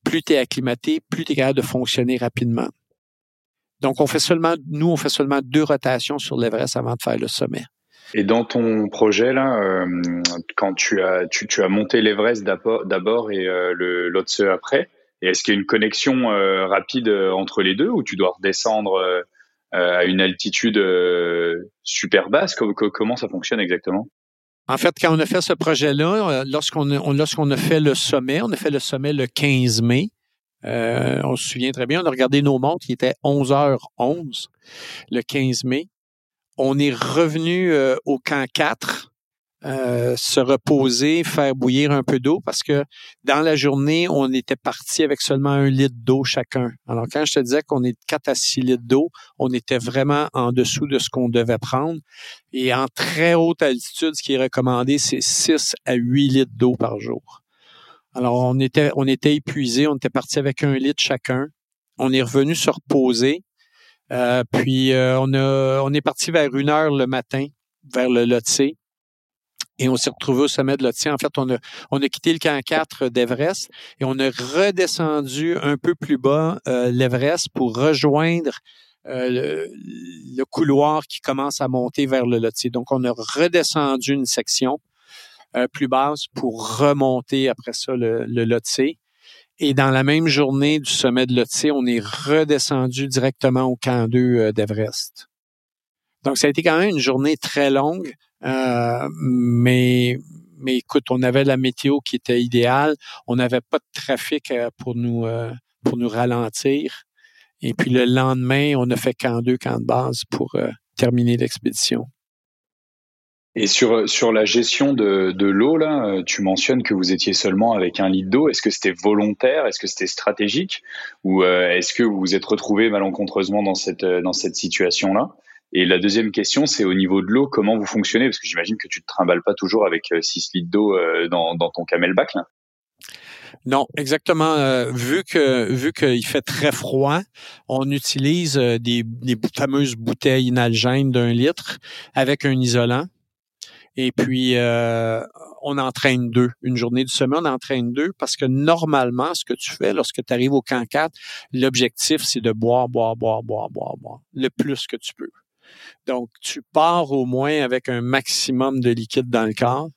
Plus tu es acclimaté, plus tu es capable de fonctionner rapidement. Donc, nous, on fait seulement deux rotations sur l'Everest avant de faire le sommet. Et dans ton projet euh, quand tu as monté l'Everest d'abord et euh, l'Otse après, est-ce qu'il y a une connexion euh, rapide euh, entre les deux ou tu dois redescendre à une altitude super basse? Comment ça fonctionne exactement? En fait, quand on a fait ce projet-là, lorsqu'on a, lorsqu'on a fait le sommet, on a fait le sommet le 15 mai. on se souvient très bien, on a regardé nos montres, qui étaient 11h11 le 15 mai on est revenu euh, au camp 4, euh, se reposer, faire bouillir un peu d'eau parce que dans la journée, on était parti avec seulement un litre d'eau chacun. Alors, quand je te disais qu'on est 4 à 6 litres d'eau, on était vraiment en dessous de ce qu'on devait prendre. Et en très haute altitude, ce qui est recommandé, c'est 6 à 8 litres d'eau par jour. Alors, on était, on était épuisés, on était parti avec un litre chacun. On est revenu se reposer. Euh, puis euh, on a, on est parti vers une heure le matin vers le Lotse et on s'est retrouvé au sommet de Lotse. En fait, on a, on a quitté le camp 4 d'Everest et on a redescendu un peu plus bas euh, l'Everest pour rejoindre le, le, couloir qui commence à monter vers le Lotse. Donc, on a redescendu une section plus basse pour remonter après ça le, le Lotse. Et dans la même journée du sommet de Lhotse, on est redescendu directement au camp 2 euh, d'Everest. Donc, ça a été quand même une journée très longue, euh, mais, mais écoute, on avait la météo qui était idéale. On n'avait pas de trafic euh, pour nous, pour nous ralentir. Et puis le lendemain, on a fait camp 2, camp de base pour terminer l'expédition. Et sur, sur la gestion de, de l'eau, là, euh, tu mentionnes que vous étiez seulement avec un litre d'eau. Est-ce que c'était volontaire? Est-ce que c'était stratégique? Ou euh, est-ce que vous vous êtes retrouvé malencontreusement dans cette, euh, dans cette situation-là? Et la deuxième question, c'est au niveau de l'eau, comment vous fonctionnez? Parce que j'imagine que tu ne te trimbales pas toujours avec 6 litres d'eau dans, dans ton camelback. Là. Non, exactement. vu que vu qu'il fait très froid, on utilise des, des fameuses bouteilles inalgènes d'un litre avec un isolant. Et puis, euh, on entraîne deux. Une journée du semaine, on entraîne deux parce que normalement, ce que tu fais lorsque tu arrives au camp 4, l'objectif, c'est de boire, boire, boire, boire, boire, boire, le plus que tu peux. Donc, tu pars au moins avec un maximum de liquide dans le corps.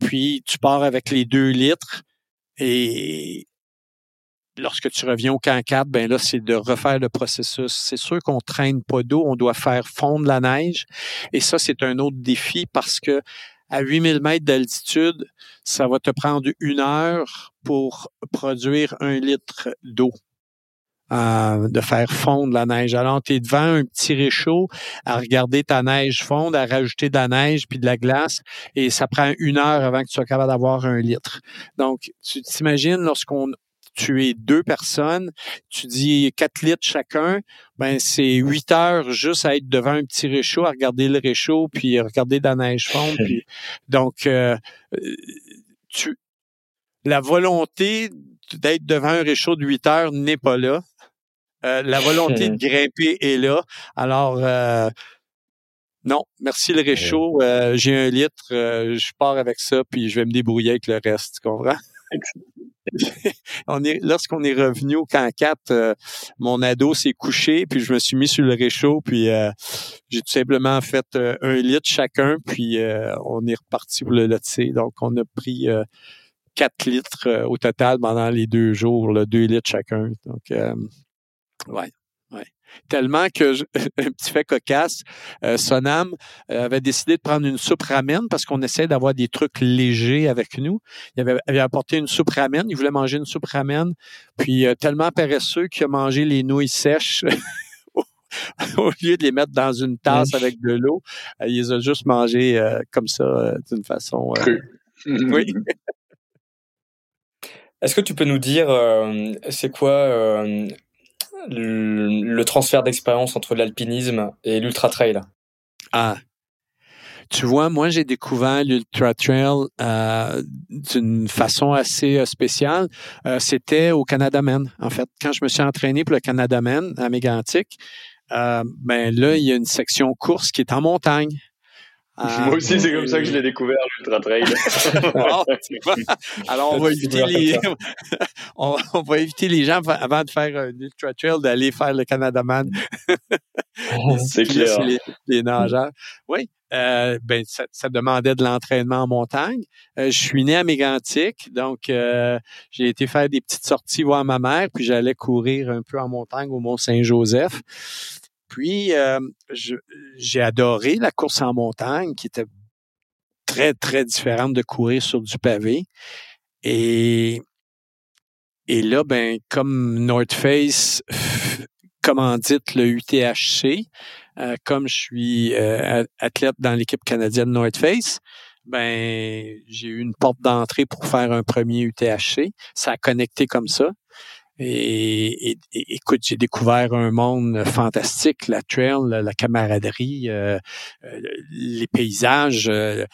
Puis, tu pars avec les deux litres et lorsque tu reviens au camp 4, ben là, c'est de refaire le processus. C'est sûr qu'on traîne pas d'eau, on doit faire fondre la neige. Et ça, c'est un autre défi parce que à 8000 mètres d'altitude, ça va te prendre une heure pour produire un litre d'eau. Euh, de faire fondre la neige. Alors, tu es devant un petit réchaud à regarder ta neige fondre, à rajouter de la neige puis de la glace, et ça prend une heure avant que tu sois capable d'avoir un litre. Donc, tu t'imagines lorsqu'on tu es deux personnes, tu dis quatre litres chacun, ben c'est huit heures juste à être devant un petit réchaud, à regarder le réchaud, puis à regarder la neige fondre. Puis, donc, euh, tu, la volonté d'être devant un réchaud de huit heures n'est pas là. Euh, la volonté de grimper est là. Alors, euh, non, merci le réchaud. J'ai un litre, je pars avec ça, puis je vais me débrouiller avec le reste. Tu comprends? on est, lorsqu'on est revenu au camp 4, euh, mon ado s'est couché, puis je me suis mis sur le réchaud, puis euh, j'ai tout simplement fait euh, un litre chacun, puis on est reparti pour le lotier. Donc, on a pris 4 litres au total pendant les deux jours, là, 2 litres chacun. Donc, ouais. Tellement que, un petit fait cocasse, euh, Sonam euh, avait décidé de prendre une soupe ramen parce qu'on essaie d'avoir des trucs légers avec nous. Il avait, apporté une soupe ramen. Il voulait manger une soupe ramen. Puis, euh, tellement paresseux qu'il a mangé les nouilles sèches. au lieu de les mettre dans une tasse avec de l'eau, il les a juste mangées comme ça, d'une façon... oui. Est-ce que tu peux nous dire, c'est quoi le, transfert d'expérience entre l'alpinisme et l'ultra trail Ah, tu vois, moi, j'ai découvert l'Ultra Trail euh, d'une façon assez euh, spéciale. Euh, c'était au Canada Men, en fait. Quand je me suis entraîné pour le Canada Men à Mégantic, ben là, il y a une section course qui est en montagne. Moi aussi, c'est comme ça que je l'ai découvert, l'Ultra Trail. Alors, on va éviter les, on, va éviter les gens avant de faire un Ultra Trail d'aller faire le Canada Man. c'est clair. Les, nageurs. Oui. Euh, ben, ça, ça, demandait de l'entraînement en montagne. Euh, je suis né à Mégantic, donc euh, j'ai été faire des petites sorties voir ma mère, puis j'allais courir un peu en montagne au Mont-Saint-Joseph. Puis, euh, j'ai adoré la course en montagne, qui était très, très différente de courir sur du pavé. Et, et là, ben, comme North Face commandite le UTHC, euh, comme je suis euh, athlète dans l'équipe canadienne North Face, ben j'ai eu une porte d'entrée pour faire un premier UTHC. Ça a connecté comme ça. Et, écoute, j'ai découvert un monde fantastique, la trail, la, camaraderie, euh, euh, les paysages, euh,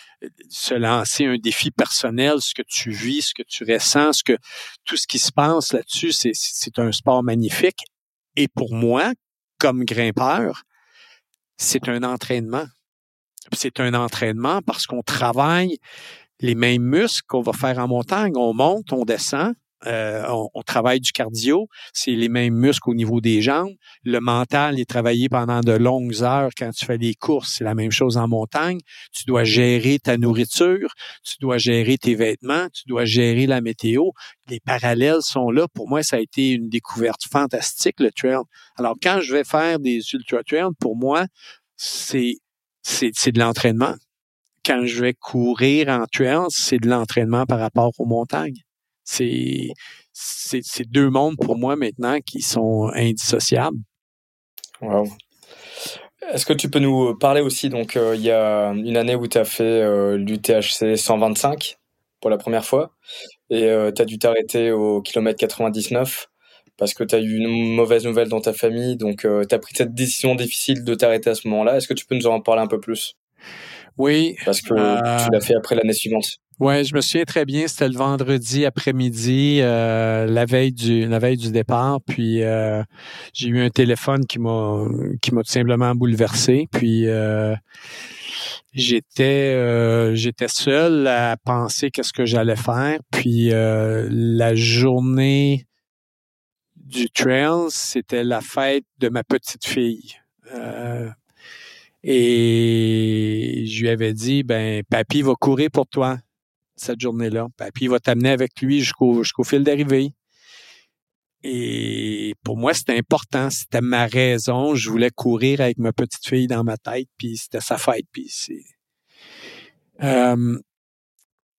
se lancer un défi personnel, ce que tu vis, ce que tu ressens, ce que tout ce qui se passe là-dessus, c'est un sport magnifique. Et pour moi, comme grimpeur, c'est un entraînement. C'est un entraînement parce qu'on travaille les mêmes muscles qu'on va faire en montagne. On monte, on descend, euh, on, travaille du cardio, c'est les mêmes muscles au niveau des jambes. Le mental est travaillé pendant de longues heures quand tu fais des courses. C'est la même chose en montagne. Tu dois gérer ta nourriture, tu dois gérer tes vêtements, tu dois gérer la météo. Les parallèles sont là. Pour moi, ça a été une découverte fantastique, le trail. Alors, quand je vais faire des ultra-trails, pour moi, c'est, c'est, c'est de l'entraînement. Quand je vais courir en trail, c'est de l'entraînement par rapport aux montagnes. C'est, c'est, deux mondes pour moi maintenant qui sont indissociables. Wow. Est-ce que tu peux nous parler aussi, donc euh, il y a une année où tu as fait euh, l'UTHC 125 pour la première fois et euh, tu as dû t'arrêter au kilomètre 99 parce que tu as eu une mauvaise nouvelle dans ta famille, donc tu as pris cette décision difficile de t'arrêter à ce moment-là. Est-ce que tu peux nous en parler un peu plus? Oui. Parce que tu l'as fait après l'année suivante. Ouais, je me souviens très bien. C'était le vendredi après-midi, euh, la veille du la veille du départ. Puis euh, j'ai eu un téléphone qui m'a qui m'a tout simplement bouleversé. Puis euh, j'étais j'étais seul à penser qu'est-ce que j'allais faire. Puis la journée du trail, c'était la fête de ma petite fille. et je lui avais dit, ben, papy va courir pour toi cette journée-là. Ben, puis il va t'amener avec lui jusqu'au fil d'arrivée. Et pour moi, c'était important. C'était ma raison. Je voulais courir avec ma petite fille dans ma tête, puis c'était sa fête. Puis c'est... Euh,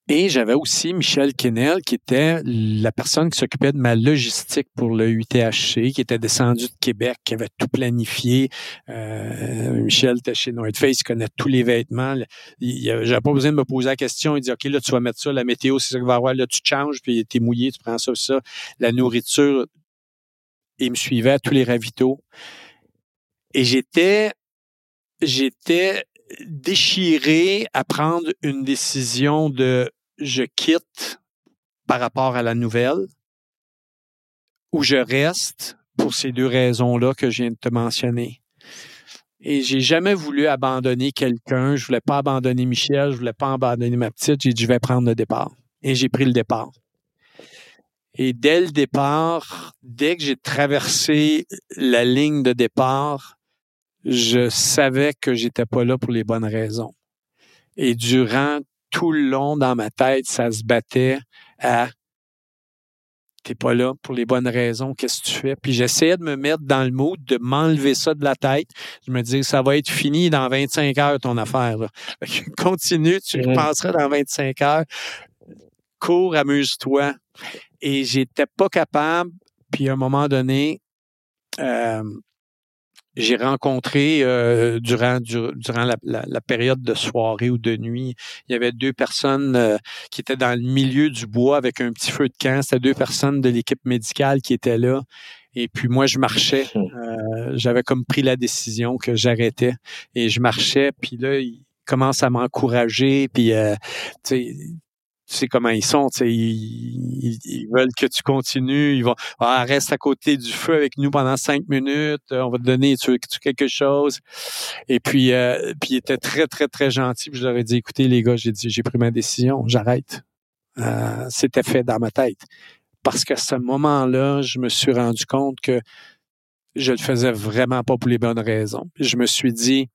et j'avais aussi Michel Kennel, qui était la personne qui s'occupait de ma logistique pour le UTHC, qui était descendu de Québec, qui avait tout planifié. Euh, Michel était chez North Face, il connaît tous les vêtements. J'avais pas besoin de me poser la question. Il dit, OK, là, tu vas mettre ça, la météo, c'est ça que va avoir. Là, tu changes, puis t'es mouillé, tu prends ça, ça. La nourriture, il me suivait à tous les ravitaux. Et j'étais, j'étais déchiré à prendre une décision de je quitte par rapport à la nouvelle ou je reste pour ces deux raisons-là que je viens de te mentionner. Et j'ai jamais voulu abandonner quelqu'un. Je voulais pas abandonner Michel. Je voulais pas abandonner ma petite. J'ai dit, je vais prendre le départ. Et j'ai pris le départ. Et dès le départ, dès que j'ai traversé la ligne de départ, je savais que j'étais pas là pour les bonnes raisons. Et durant tout le long dans ma tête, ça se battait à t'es pas là pour les bonnes raisons, qu'est-ce que tu fais? Puis j'essayais de me mettre dans le mood, de m'enlever ça de la tête. Je me disais, ça va être fini dans 25 heures, ton affaire. Continue, tu mmh. repenseras dans 25 heures. Cours, amuse-toi. Et j'étais pas capable, puis à un moment donné, euh, j'ai rencontré euh, durant durant la, la, période de soirée ou de nuit, il y avait deux personnes euh, qui étaient dans le milieu du bois avec un petit feu de camp. C'était deux personnes de l'équipe médicale qui étaient là. Et puis moi, je marchais. Euh, j'avais comme pris la décision que j'arrêtais. Et je marchais. Puis là, ils commencent à m'encourager. Puis, tu sais, tu sais comment ils sont, tu sais, ils, veulent que tu continues, ils vont ah, reste à côté du feu avec nous pendant cinq minutes, on va te donner tu, quelque chose. Et puis, euh, puis il était très très très gentil. Puis je leur ai dit, écoutez les gars, j'ai dit, j'ai pris ma décision, j'arrête. Euh, C'était fait dans ma tête parce qu'à ce moment-là, je me suis rendu compte que je le faisais vraiment pas pour les bonnes raisons. Je me suis dit,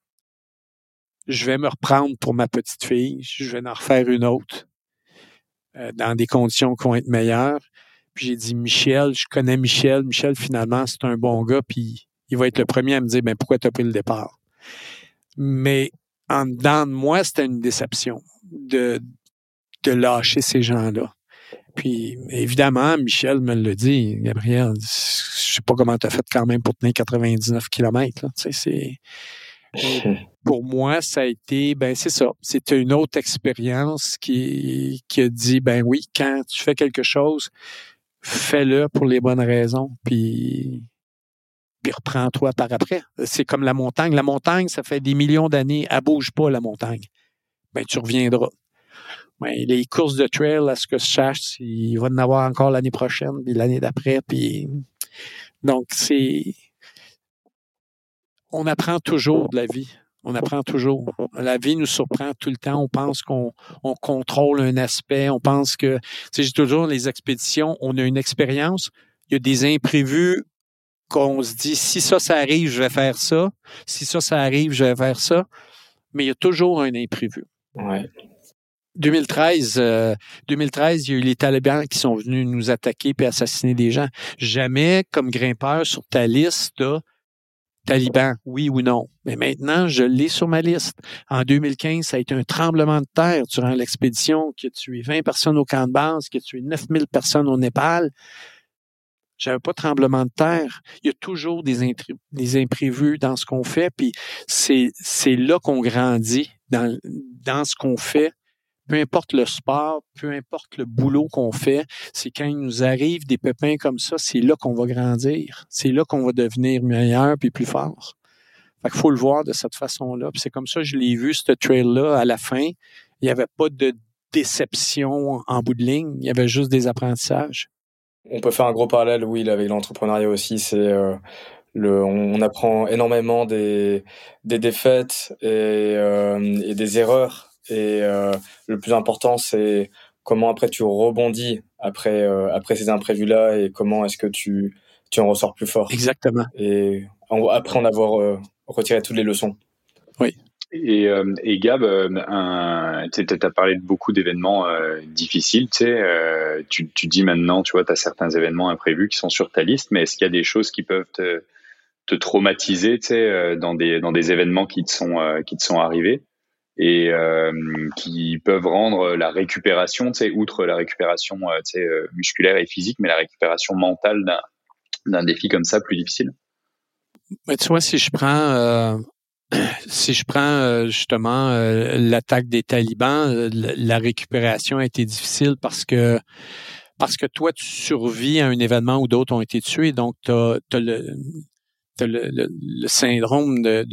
je vais me reprendre pour ma petite fille, je vais en refaire une autre euh, dans des conditions qui vont être meilleures. Puis j'ai dit, Michel, je connais Michel. Michel, finalement, c'est un bon gars, puis il va être le premier à me dire, ben pourquoi tu as pris le départ? Mais en dedans de moi, c'était une déception de, de lâcher ces gens-là. Puis évidemment, Michel me le dit, Gabriel, je sais pas comment tu as fait quand même pour tenir 99 km. Là. Tu sais, c'est pour moi, ça a été, ben c'est ça, c'était une autre expérience qui, qui a dit, ben oui, quand tu fais quelque chose fais-le pour les bonnes raisons, puis, puis reprends-toi par après. C'est comme la montagne. La montagne, ça fait des millions d'années, elle bouge pas, la montagne. Ben, tu reviendras. Ben, les courses de trail, à ce que je sache, il va en avoir encore l'année prochaine, puis l'année d'après, puis donc c'est on apprend toujours de la vie. On apprend toujours. La vie nous surprend tout le temps. On pense qu'on on contrôle un aspect. On pense que, tu sais, j'ai toujours les expéditions, on a une expérience. Il y a des imprévus qu'on se dit, si ça, ça arrive, je vais faire ça. Si ça, ça arrive, je vais faire ça. Mais il y a toujours un imprévu. Ouais. 2013, 2013, il y a eu les talibans qui sont venus nous attaquer puis assassiner des gens. Jamais, comme grimpeur sur ta liste, Taliban, oui ou non. Mais maintenant, je l'ai sur ma liste. En 2015, ça a été un tremblement de terre durant l'expédition qui a tué 20 personnes au camp de base, qui a tué 9000 personnes au Népal. J'avais pas de tremblement de terre. Il y a toujours des, imprévus dans ce qu'on fait, puis c'est, là qu'on grandit dans ce qu'on fait peu importe le sport, peu importe le boulot qu'on fait, c'est quand il nous arrive des pépins comme ça, c'est là qu'on va grandir. C'est là qu'on va devenir meilleur puis plus fort. Fait qu'il faut le voir de cette façon-là. C'est comme ça que je l'ai vu, ce trail-là, à la fin. Il n'y avait pas de déception en bout de ligne. Il y avait juste des apprentissages. On peut faire un gros parallèle, oui, avec l'entrepreneuriat aussi. C'est euh, on, apprend énormément des, défaites euh, et des erreurs et euh, le plus important, c'est comment après tu rebondis après, euh, après ces imprévus-là et comment est-ce que tu, tu en ressors plus fort. Exactement. Et après en avoir euh, retiré toutes les leçons. Oui. Et, et Gab, tu as parlé de beaucoup d'événements difficiles. Euh, tu, tu dis maintenant, tu vois, tu as certains événements imprévus qui sont sur ta liste, mais est-ce qu'il y a des choses qui peuvent te, te traumatiser dans, des, dans des événements qui te sont, qui te sont arrivés? Et euh, qui peuvent rendre la récupération, tu sais, outre la récupération euh, euh, musculaire et physique, mais la récupération mentale d'un, défi comme ça plus difficile. Mais tu vois, si je prends si je prends justement l'attaque des talibans, la récupération a été difficile parce que parce que toi, tu survis à un événement où d'autres ont été tués, donc tu as, le, syndrome de,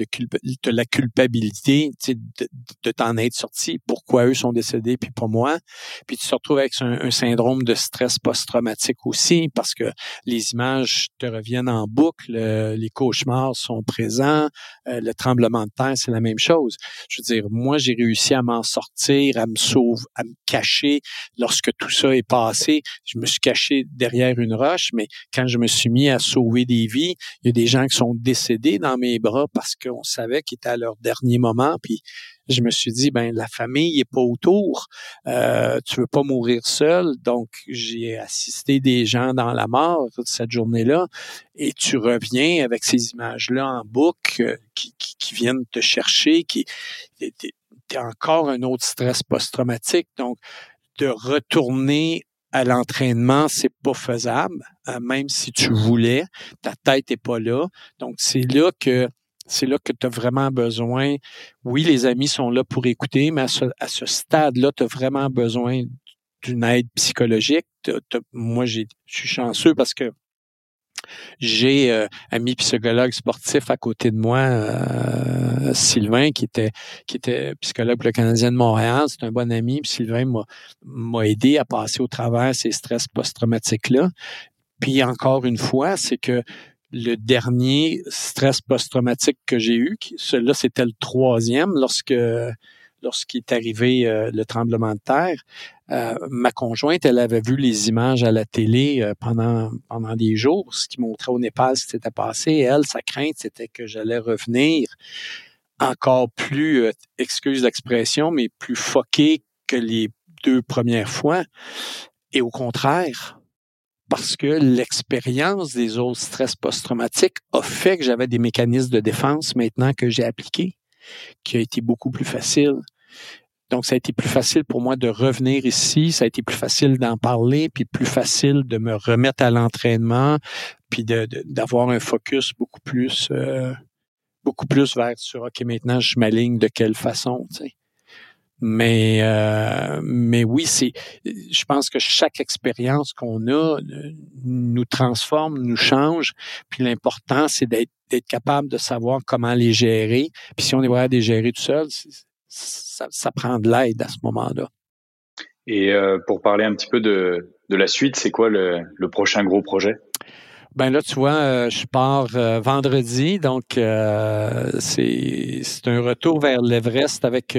la culpabilité de, t'en être sorti, pourquoi eux sont décédés puis pas moi. Puis tu te retrouves avec un, syndrome de stress post-traumatique aussi parce que les images te reviennent en boucle, les cauchemars sont présents, euh, le tremblement de terre, c'est la même chose. Je veux dire, moi, j'ai réussi à m'en sortir, à me sauver, à me cacher lorsque tout ça est passé. Je me suis caché derrière une roche, mais quand je me suis mis à sauver des vies, il y a des gens qui sont décédés dans mes bras parce qu'on savait qu'ils étaient à leur dernier moment. Puis je me suis dit, ben la famille est pas autour. Euh, tu veux pas mourir seul. Donc j'ai assisté des gens dans la mort cette journée-là. Et tu reviens avec ces images-là en boucle euh, qui, qui, viennent te chercher, qui t'es encore un autre stress post-traumatique. Donc de retourner à l'entraînement, c'est pas faisable, euh, même si tu voulais, ta tête est pas là. Donc c'est là que c'est là que tu as vraiment besoin. Oui, les amis sont là pour écouter, mais à ce, stade-là, tu as vraiment besoin d'une aide psychologique. moi, je suis chanceux parce que j'ai euh, ami psychologue sportif à côté de moi, euh, Sylvain, qui était qui était psychologue pour le Canadien de Montréal. C'est un bon ami. Puis Sylvain m'a aidé à passer au travers ces stress post-traumatiques-là. Puis encore une fois, c'est que le dernier stress post-traumatique que j'ai eu, celui-là, c'était le troisième lorsque lorsqu'il est arrivé euh, le tremblement de terre. Euh, ma conjointe, elle avait vu les images à la télé euh, pendant pendant des jours, ce qui montrait au Népal ce qui s'était passé. elle, sa crainte, c'était que j'allais revenir encore plus, excuse l'expression, mais plus foqué que les deux premières fois. Et au contraire, parce que l'expérience des autres stress post-traumatiques a fait que j'avais des mécanismes de défense maintenant que j'ai appliqués, qui a été beaucoup plus facile. Donc, ça a été plus facile pour moi de revenir ici, ça a été plus facile d'en parler, puis plus facile de me remettre à l'entraînement, puis d'avoir un focus beaucoup plus, euh, beaucoup plus vers sur OK, maintenant je m'aligne de quelle façon. Mais euh, mais oui, c'est. Je pense que chaque expérience qu'on a euh, nous transforme, nous change. Puis l'important, c'est d'être capable de savoir comment les gérer. Puis si on est vraiment les gérer tout seul, ça, ça prend de l'aide à ce moment-là. Et euh, pour parler un petit peu de, de la suite, c'est quoi le, le prochain gros projet? Ben là, tu vois, euh, je pars euh, vendredi, donc euh, c'est un retour vers l'Everest avec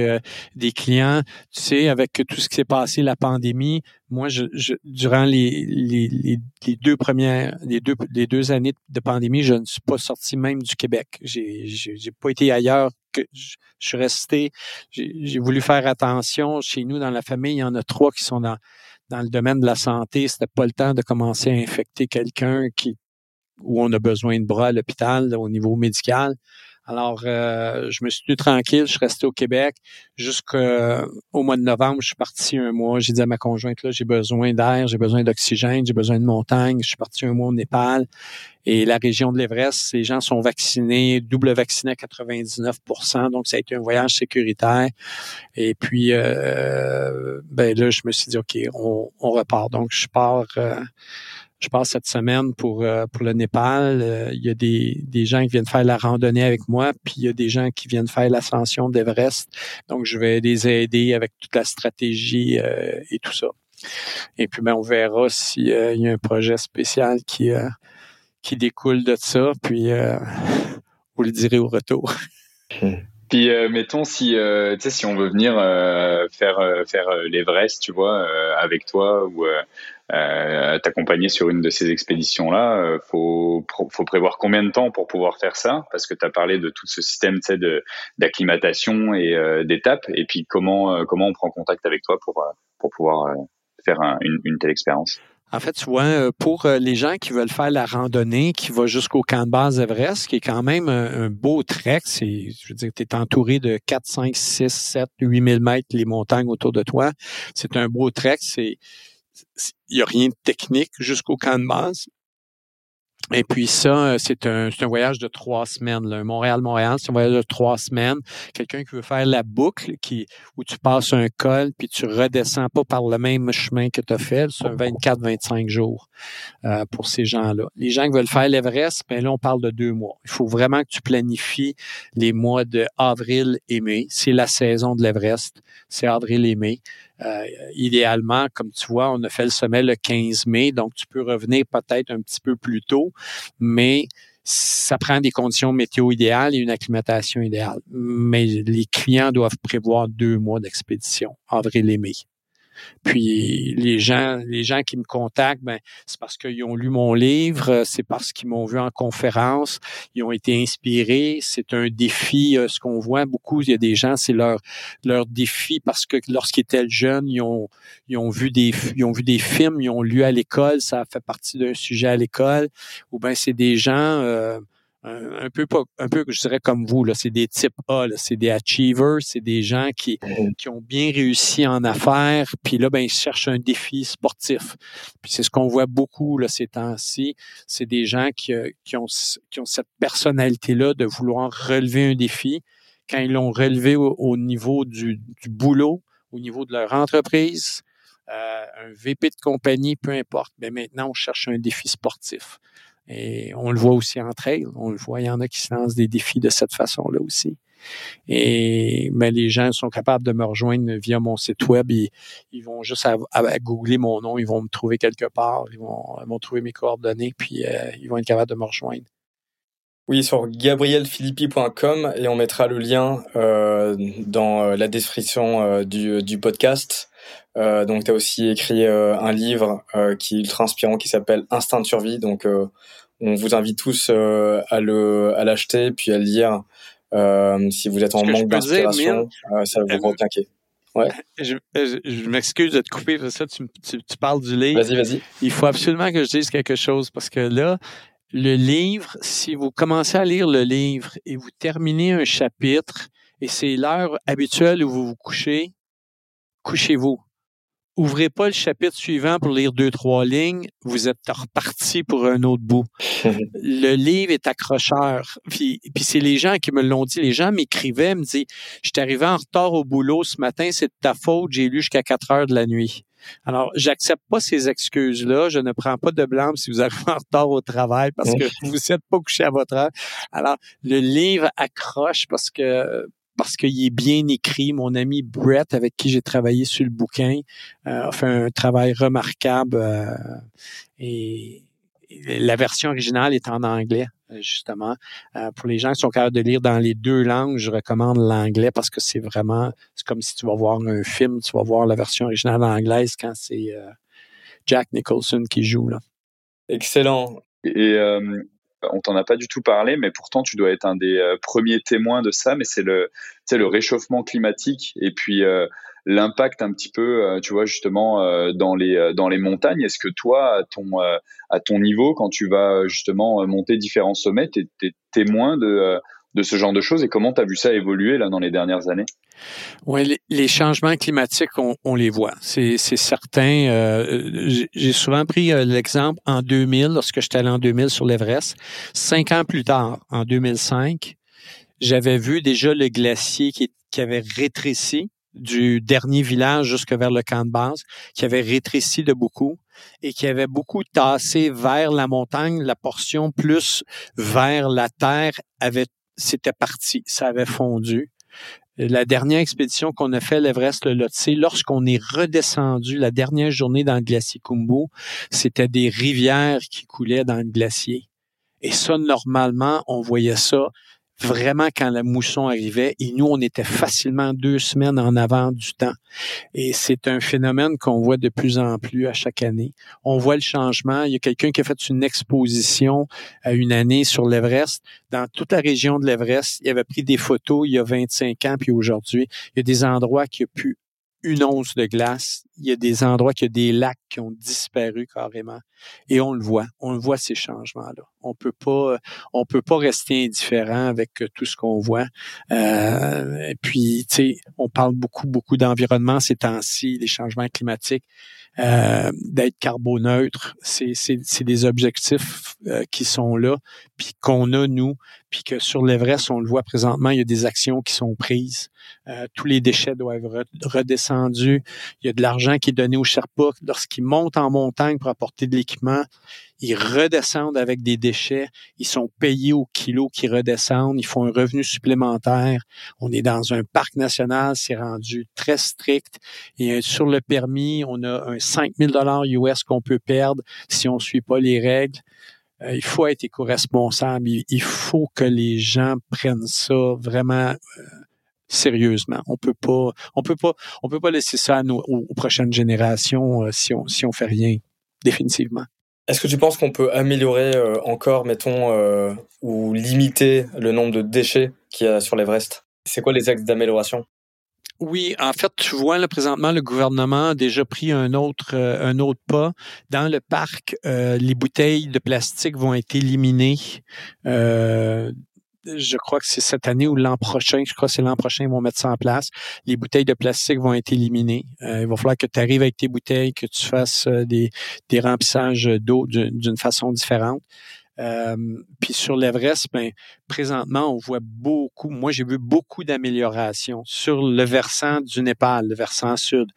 des clients. Tu sais, avec tout ce qui s'est passé, la pandémie, moi, je, je durant les, les, les, deux premières, les deux, les deux années de pandémie, je ne suis pas sorti même du Québec. J'ai j'ai pas été ailleurs. Que je, je suis resté. J'ai voulu faire attention. Chez nous, dans la famille, il y en a trois qui sont dans dans le domaine de la santé, c'était pas le temps de commencer à infecter quelqu'un qui où on a besoin de bras à l'hôpital au niveau médical. Alors, euh, je me suis tenu tranquille, je suis resté au Québec. Jusqu'au mois de novembre, je suis parti un mois. J'ai dit à ma conjointe, là, j'ai besoin d'air, j'ai besoin d'oxygène, j'ai besoin de montagne. Je suis parti un mois au Népal. Et la région de l'Everest, les gens sont vaccinés, double vaccinés à 99% Donc, ça a été un voyage sécuritaire. Et puis, euh, ben là, je me suis dit, OK, on, on repart. Donc, je pars... Euh, je passe cette semaine pour euh, pour le Népal. Euh, il y a des, des gens qui viennent faire la randonnée avec moi, puis il y a des gens qui viennent faire l'ascension d'Everest. Donc, je vais les aider avec toute la stratégie euh, et tout ça. Et puis, ben, on verra s'il y a un projet spécial qui qui découle de ça. Puis, vous le direz au retour. Puis mettons si sais si on veut venir faire faire l'Everest, tu vois, avec toi ou euh, t'accompagner sur une de ces expéditions-là, euh, faut, faut prévoir combien de temps pour pouvoir faire ça? Parce que tu as parlé de tout ce système d'acclimatation et euh, d'étapes. Et puis comment euh, comment on prend contact avec toi pour pour pouvoir faire une, une telle expérience? En fait, vois, pour les gens qui veulent faire la randonnée qui va jusqu'au camp de base Everest, qui est quand même un, beau trek, c'est, je veux dire, tu es entouré de 4, 5, 6, 7, 8 000 mètres, les montagnes autour de toi. C'est un beau trek, c'est, il n'y a rien de technique jusqu'au camp de base. Et puis ça, euh, c'est un, un, voyage de trois semaines. Là. Montréal-Montréal, c'est un voyage de trois semaines. Quelqu'un qui veut faire la boucle, qui, où tu passes un col, puis tu redescends pas par le même chemin que tu as fait, c'est un 24-25 jours euh, pour ces gens-là. Les gens qui veulent faire l'Everest, ben là, on parle de deux mois. Il faut vraiment que tu planifies les mois de avril et mai. C'est la saison de l'Everest. C'est avril et mai. Euh, idéalement, comme tu vois, on a fait le sommet le 15 mai, donc tu peux revenir peut-être un petit peu plus tôt, mais ça prend des conditions météo idéales et une acclimatation idéale. Mais les clients doivent prévoir deux mois d'expédition, avril et mai. Puis les gens, les gens qui me contactent, ben, c'est parce qu'ils ont lu mon livre, c'est parce qu'ils m'ont vu en conférence, ils ont été inspirés. C'est un défi. Euh, ce qu'on voit beaucoup, il y a des gens, c'est leur leur défi parce que lorsqu'ils étaient jeunes, ils ont ils ont vu des ils ont vu des films, ils ont lu à l'école, ça fait partie d'un sujet à l'école. Ou ben c'est des gens euh, un, peu pas, un peu, je dirais comme vous, là, c'est des types A, c'est des achievers, c'est des gens qui, mm-hmm. qui ont bien réussi en affaires, puis là, ben, ils cherchent un défi sportif. Puis c'est ce qu'on voit beaucoup là, ces temps-ci, c'est des gens qui, euh, qui, ont, qui ont cette personnalité-là de vouloir relever un défi. Quand ils l'ont relevé au, niveau du, du, boulot, au niveau de leur entreprise, euh, un VP de compagnie, peu importe, mais ben, maintenant, on cherche un défi sportif. Et on le voit aussi en trail. On le voit, il y en a qui se lancent des défis de cette façon-là aussi. Et mais les gens sont capables de me rejoindre via mon site web. Ils, vont juste à, googler mon nom, ils vont me trouver quelque part, ils vont, trouver mes coordonnées, puis euh, ils vont être capables de me rejoindre. Oui, sur gabrielphilippi.com et on mettra le lien euh, dans euh, la description du, podcast. Donc, tu as aussi écrit un livre qui est ultra inspirant qui s'appelle Instinct de survie. Donc, on vous invite tous à le à l'acheter puis à le lire si vous êtes en manque d'inspiration. ça va vous requinquer. Ouais. Je, je, m'excuse de te couper, ça, tu, tu, tu parles du livre. Vas-y, vas-y. Il faut absolument que je dise quelque chose parce que là, le livre, si vous commencez à lire le livre et vous terminez un chapitre et c'est l'heure habituelle où vous vous couchez, couchez-vous. Ouvrez pas le chapitre suivant pour lire deux, trois lignes, vous êtes reparti pour un autre bout. le livre est accrocheur. Puis, puis c'est les gens qui me l'ont dit. Les gens m'écrivaient, me disaient, je suis arrivé en retard au boulot ce matin, c'est de ta faute, j'ai lu jusqu'à 4 heures de la nuit. Alors, j'accepte pas ces excuses-là. Je ne prends pas de blâme si vous arrivez en retard au travail parce que vous n'êtes pas couché à votre heure. Alors, le livre accroche parce que parce qu'il est bien écrit. Mon ami Brett, avec qui j'ai travaillé sur le bouquin, euh, a fait un travail remarquable. Euh, et, la version originale est en anglais, justement. Euh, pour les gens qui sont capables de lire dans les deux langues, je recommande l'anglais parce que c'est vraiment, c'est comme si tu vas voir un film, tu vas voir la version originale anglaise quand c'est Jack Nicholson qui joue. Là. Excellent. Et on t'en a pas du tout parlé, mais pourtant tu dois être un des euh, premiers témoins de ça. Mais c'est le, le réchauffement climatique et puis euh, l'impact un petit peu, euh, tu vois justement dans les dans les montagnes. Est-ce que toi, à ton à ton niveau, quand tu vas justement monter différents sommets, tu es, témoin de de ce genre de choses et comment tu as vu ça évoluer là dans les dernières années? Oui, les, changements climatiques, on, les voit. C'est certain. Euh, j'ai souvent pris euh, l'exemple en 2000, lorsque j'étais allé en 2000 sur l'Everest. Cinq ans plus tard, en 2005, j'avais vu déjà le glacier qui, qui avait rétréci du dernier village jusque vers le camp de base, qui avait rétréci de beaucoup et qui avait beaucoup tassé vers la montagne, la portion plus vers la terre avait c'était parti, ça avait fondu. La dernière expédition qu'on a fait, l'Everest, le Lhotse, lorsqu'on est redescendu la dernière journée dans le glacier Kumbu, c'était des rivières qui coulaient dans le glacier. Et ça, normalement, on voyait ça vraiment quand la mousson arrivait et nous, on était facilement deux semaines en avant du temps. Et c'est un phénomène qu'on voit de plus en plus à chaque année. On voit le changement. Il y a quelqu'un qui a fait une exposition à une année sur l'Everest. Dans toute la région de l'Everest, il avait pris des photos il y a 25 ans, puis aujourd'hui, il y a des endroits qui ont pu une once de glace. Il y a des endroits, qu'il y a des lacs qui ont disparu carrément. Et on le voit. On le voit, ces changements-là. On peut pas, on peut pas rester indifférent avec tout ce qu'on voit. Euh, et puis, tu sais, on parle beaucoup, beaucoup d'environnement ces temps-ci, les changements climatiques. Euh, d'être carboneutre, c'est des objectifs euh, qui sont là, puis qu'on a, nous, puis que sur l'Everest, on le voit présentement, il y a des actions qui sont prises. Euh, tous les déchets doivent être redescendus. Il y a de l'argent qui est donné aux Sherpas lorsqu'ils montent en montagne pour apporter de l'équipement ils redescendent avec des déchets, ils sont payés au kilo qui redescendent, ils font un revenu supplémentaire. On est dans un parc national, c'est rendu très strict. Et sur le permis, on a un 5000 dollars US qu'on peut perdre si on suit pas les règles. Euh, il faut être éco-responsable. Il, faut que les gens prennent ça vraiment euh, sérieusement. On peut pas, peut pas, laisser ça aux, prochaines générations euh, si on si fait rien définitivement. Est-ce que tu penses qu'on peut améliorer encore, mettons, ou limiter le nombre de déchets qu'il y a sur l'Everest? C'est quoi les axes d'amélioration? Oui, en fait, tu vois, là, présentement, le gouvernement a déjà pris un autre, euh, un autre pas. Dans le parc, les bouteilles de plastique vont être éliminées je crois que c'est cette année ou l'an prochain, je crois que c'est l'an prochain, ils vont mettre ça en place. Les bouteilles de plastique vont être éliminées. Euh, il va falloir que tu arrives avec tes bouteilles, que tu fasses euh, des, des remplissages d'eau d'une façon différente. Euh, puis sur l'Everest, ben, présentement, on voit beaucoup, moi j'ai vu beaucoup d'améliorations sur le versant du Népal, le versant sud,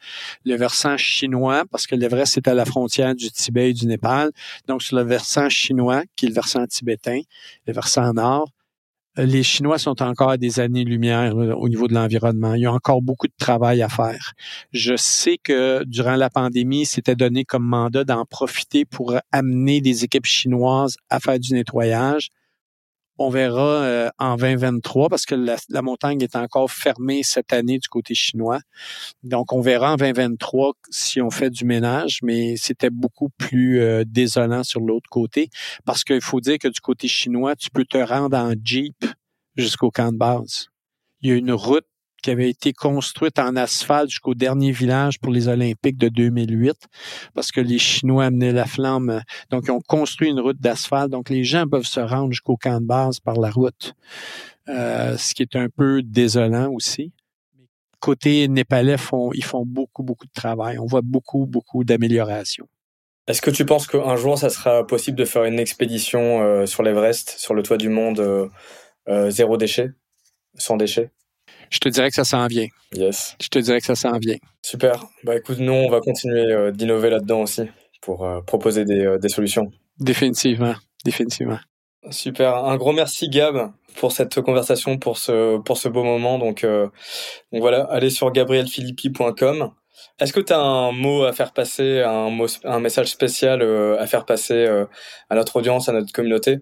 le versant chinois, parce que l'Everest est à la frontière du Tibet et du Népal. Donc sur le versant chinois, qui est le versant tibétain, le versant nord, les Chinois sont encore à des années-lumière au niveau de l'environnement. Il y a encore beaucoup de travail à faire. Je sais que durant la pandémie, c'était donné comme mandat d'en profiter pour amener des équipes chinoises à faire du nettoyage. On verra euh, en 2023 parce que la, montagne est encore fermée cette année du côté chinois. Donc, on verra en 2023 si on fait du ménage, mais c'était beaucoup plus euh, désolant sur l'autre côté parce qu'il faut dire que du côté chinois, tu peux te rendre en Jeep jusqu'au camp de base. Il y a une route qui avait été construite en asphalte jusqu'au dernier village pour les Olympiques de 2008, parce que les Chinois amenaient la flamme. Donc, ils ont construit une route d'asphalte. Donc, les gens peuvent se rendre jusqu'au camp de base par la route, euh, ce qui est un peu désolant aussi. côté népalais ils font beaucoup, beaucoup de travail. On voit beaucoup, beaucoup d'améliorations. Est-ce que tu penses qu'un jour, ça sera possible de faire une expédition euh, sur l'Everest, sur le toit du monde, euh, euh, zéro déchet, sans déchets? Je te dirais que ça s'en vient. Yes. Je te dirais que ça s'en vient. Super. Bah écoute, nous, on va continuer d'innover là-dedans aussi pour proposer des, des solutions. Définitivement. Définitivement. Super. Un gros merci, Gab, pour cette conversation, pour ce, pour ce beau moment. Donc, donc voilà, allez sur gabrielphilippi.com est-ce que tu as un mot à faire passer, un, un message spécial euh, à faire passer euh, à notre audience, à notre communauté?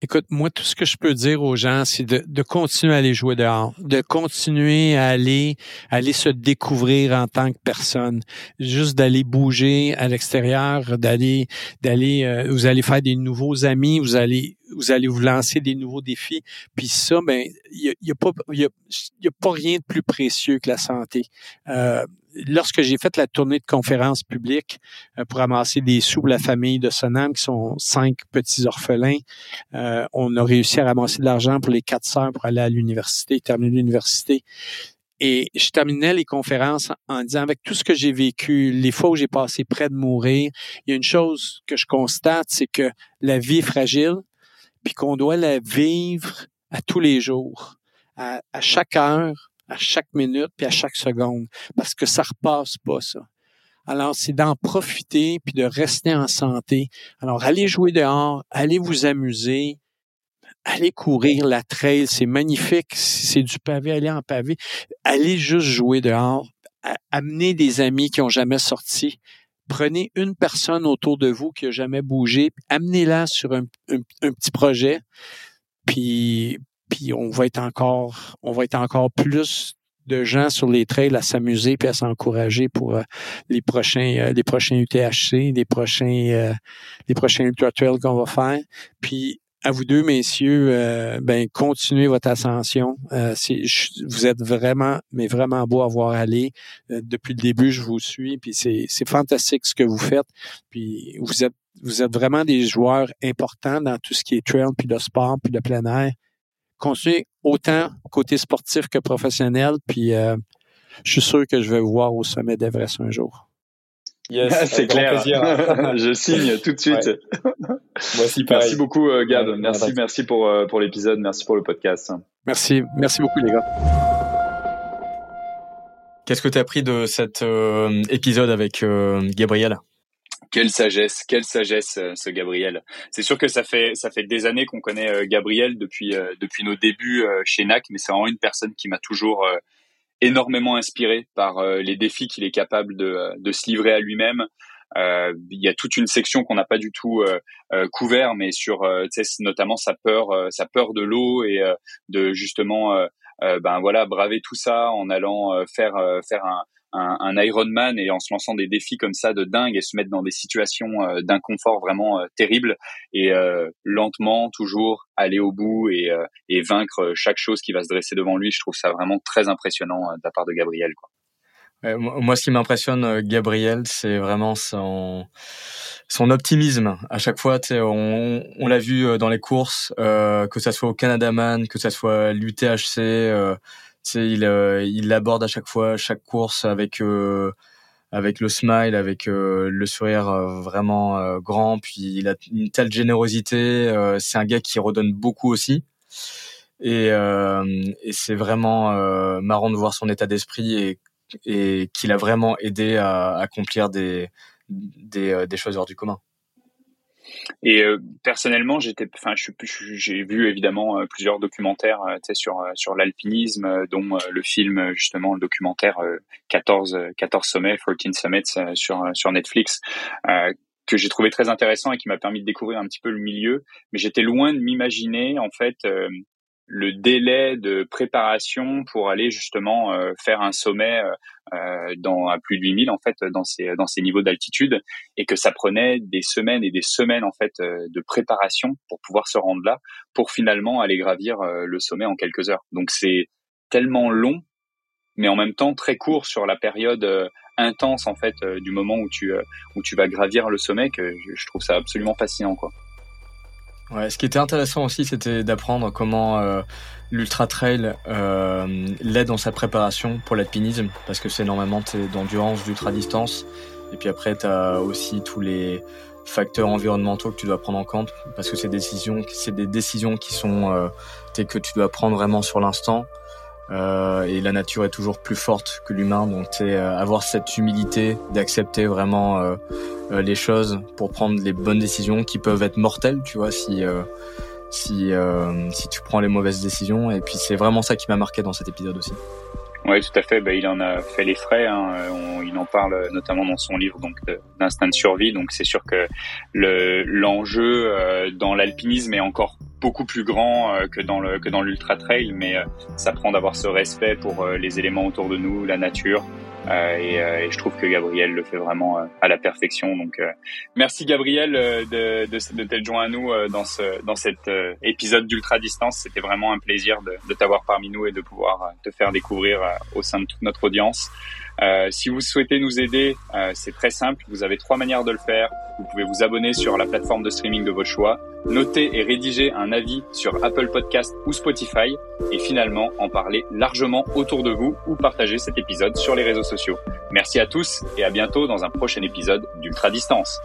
Écoute, moi, tout ce que je peux dire aux gens, c'est de, de, continuer à aller jouer dehors, de continuer à aller, aller se découvrir en tant que personne, juste d'aller bouger à l'extérieur, d'aller, d'aller, euh, vous allez faire des nouveaux amis, vous allez, vous allez vous lancer des nouveaux défis. Puis ça, ben, il y a, pas, y a, y a pas rien de plus précieux que la santé. Euh, lorsque j'ai fait la tournée de conférences publiques euh, pour amasser des sous pour la famille de Sonam, qui sont cinq petits orphelins, euh, on a réussi à ramasser de l'argent pour les quatre sœurs pour aller à l'université, terminer l'université. Et je terminais les conférences en disant, avec tout ce que j'ai vécu, les fois où j'ai passé près de mourir, il y a une chose que je constate, c'est que la vie est fragile, puis qu'on doit la vivre à tous les jours, à chaque heure, à chaque minute puis à chaque seconde parce que ça repasse pas ça. Alors, c'est d'en profiter puis de rester en santé. Alors, allez jouer dehors, allez vous amuser, allez courir la trail, c'est magnifique. c'est du pavé, allez en pavé. Allez juste jouer dehors. Amenez des amis qui ont jamais sorti. Prenez une personne autour de vous qui a jamais bougé, amenez-la sur un, un petit projet. Puis, puis on va être encore, on va être encore plus de gens sur les trails à s'amuser puis à s'encourager pour euh, les prochains euh, les prochains UTHC, les prochains euh, prochains ultra trails qu'on va faire. Puis à vous deux messieurs, ben continuez votre ascension. vous êtes vraiment mais vraiment beau à voir aller. depuis le début, je vous suis puis c'est c'est fantastique ce que vous faites. Puis vous êtes vous êtes vraiment des joueurs importants dans tout ce qui est trail puis le sport puis le plein air continuer autant côté sportif que professionnel. Puis euh, je suis sûr que je vais vous voir au sommet d'Everest un jour. Yes, c'est clair. je signe tout de suite. Merci beaucoup, euh, Gab. merci, merci pour, euh, pour l'épisode. Merci pour le podcast. Merci. Merci beaucoup, les gars. Qu'est-ce que tu as appris de cet épisode avec Gabriel? Quelle sagesse, quelle sagesse, euh, ce Gabriel. C'est sûr que ça fait ça fait des années qu'on connaît euh, Gabriel depuis euh, depuis nos débuts chez NAC, mais c'est vraiment une personne qui m'a toujours énormément inspiré par les défis qu'il est capable de, de se livrer à lui-même. il y a toute une section qu'on n'a pas du tout couvert, mais sur notamment sa peur, sa peur de l'eau et de justement ben voilà braver tout ça en allant faire faire un, un, un Ironman et en se lançant des défis comme ça de dingue et se mettre dans des situations euh, d'inconfort vraiment euh, terribles et euh, lentement toujours aller au bout et, vaincre chaque chose qui va se dresser devant lui. Je trouve ça vraiment très impressionnant de la part de Gabriel. Quoi. moi, ce qui m'impressionne, Gabriel, c'est vraiment son, son optimisme. À chaque fois, on, l'a vu dans les courses, que ça soit au Canada Man, que ça soit l'UTHC, euh, il aborde à chaque fois chaque course avec euh, avec le smile, avec euh, le sourire vraiment grand. Puis il a une telle générosité. c'est un gars qui redonne beaucoup aussi. Et, c'est vraiment marrant de voir son état d'esprit et, qu'il a vraiment aidé à, accomplir des, des choses hors du commun. Et euh, personnellement, j'étais, enfin, j'ai vu évidemment euh, plusieurs documentaires, euh, sur sur l'alpinisme, dont le film justement le documentaire 14 14 sommets, 14 summits sur sur Netflix. que j'ai trouvé très intéressant et qui m'a permis de découvrir un petit peu le milieu, mais j'étais loin de m'imaginer en fait le délai de préparation pour aller justement euh, faire un sommet euh, euh, dans à plus de 8000 en fait dans ces dans ces niveaux d'altitude et que ça prenait des semaines et des semaines en fait de préparation pour pouvoir se rendre là pour finalement aller gravir le sommet en quelques heures. Donc c'est tellement long mais en même temps très court sur la période intense en fait du moment où tu où tu vas gravir le sommet que je trouve ça absolument fascinant quoi. Ouais, ce qui était intéressant aussi, c'était d'apprendre comment euh, l'ultra trail euh, l'aide dans sa préparation pour l'alpinisme, parce que c'est normalement d'endurance, d'ultra distance, et puis après tu aussi tous les facteurs environnementaux que tu dois prendre en compte, parce que c'est décisions, c'est des décisions qui sont euh, que tu dois prendre vraiment sur l'instant. Euh, et la nature est toujours plus forte que l'humain, donc euh, avoir cette humilité d'accepter vraiment euh, euh, les choses pour prendre les bonnes décisions qui peuvent être mortelles, tu vois, si si si tu prends les mauvaises décisions. Et puis c'est vraiment ça qui m'a marqué dans cet épisode aussi. Oui, tout à fait. Ben, il en a fait les frais. Hein. il en parle notamment dans son livre donc d'instinct de survie. Donc c'est sûr que le l'enjeu dans l'alpinisme est encore beaucoup plus grand euh, que dans le que dans l'ultra trail, mais euh, ça prend d'avoir ce respect pour euh, les éléments autour de nous, la nature. Et, et, je trouve que Gabriel le fait vraiment à la perfection. Donc, merci Gabriel de, de, de t'être joint à nous dans ce dans cet épisode d'ultra distance. C'était vraiment un plaisir de, de t'avoir parmi nous et de pouvoir te faire découvrir au sein de toute notre audience. Euh, si vous souhaitez nous aider, euh, c'est très simple. Vous avez trois manières de le faire. Vous pouvez vous abonner sur la plateforme de streaming de votre choix, noter et rédiger un avis sur Apple Podcast ou Spotify, et finalement en parler largement autour de vous ou partager cet épisode sur les réseaux sociaux. Merci à tous et à bientôt dans un prochain épisode d'Ultra Distance.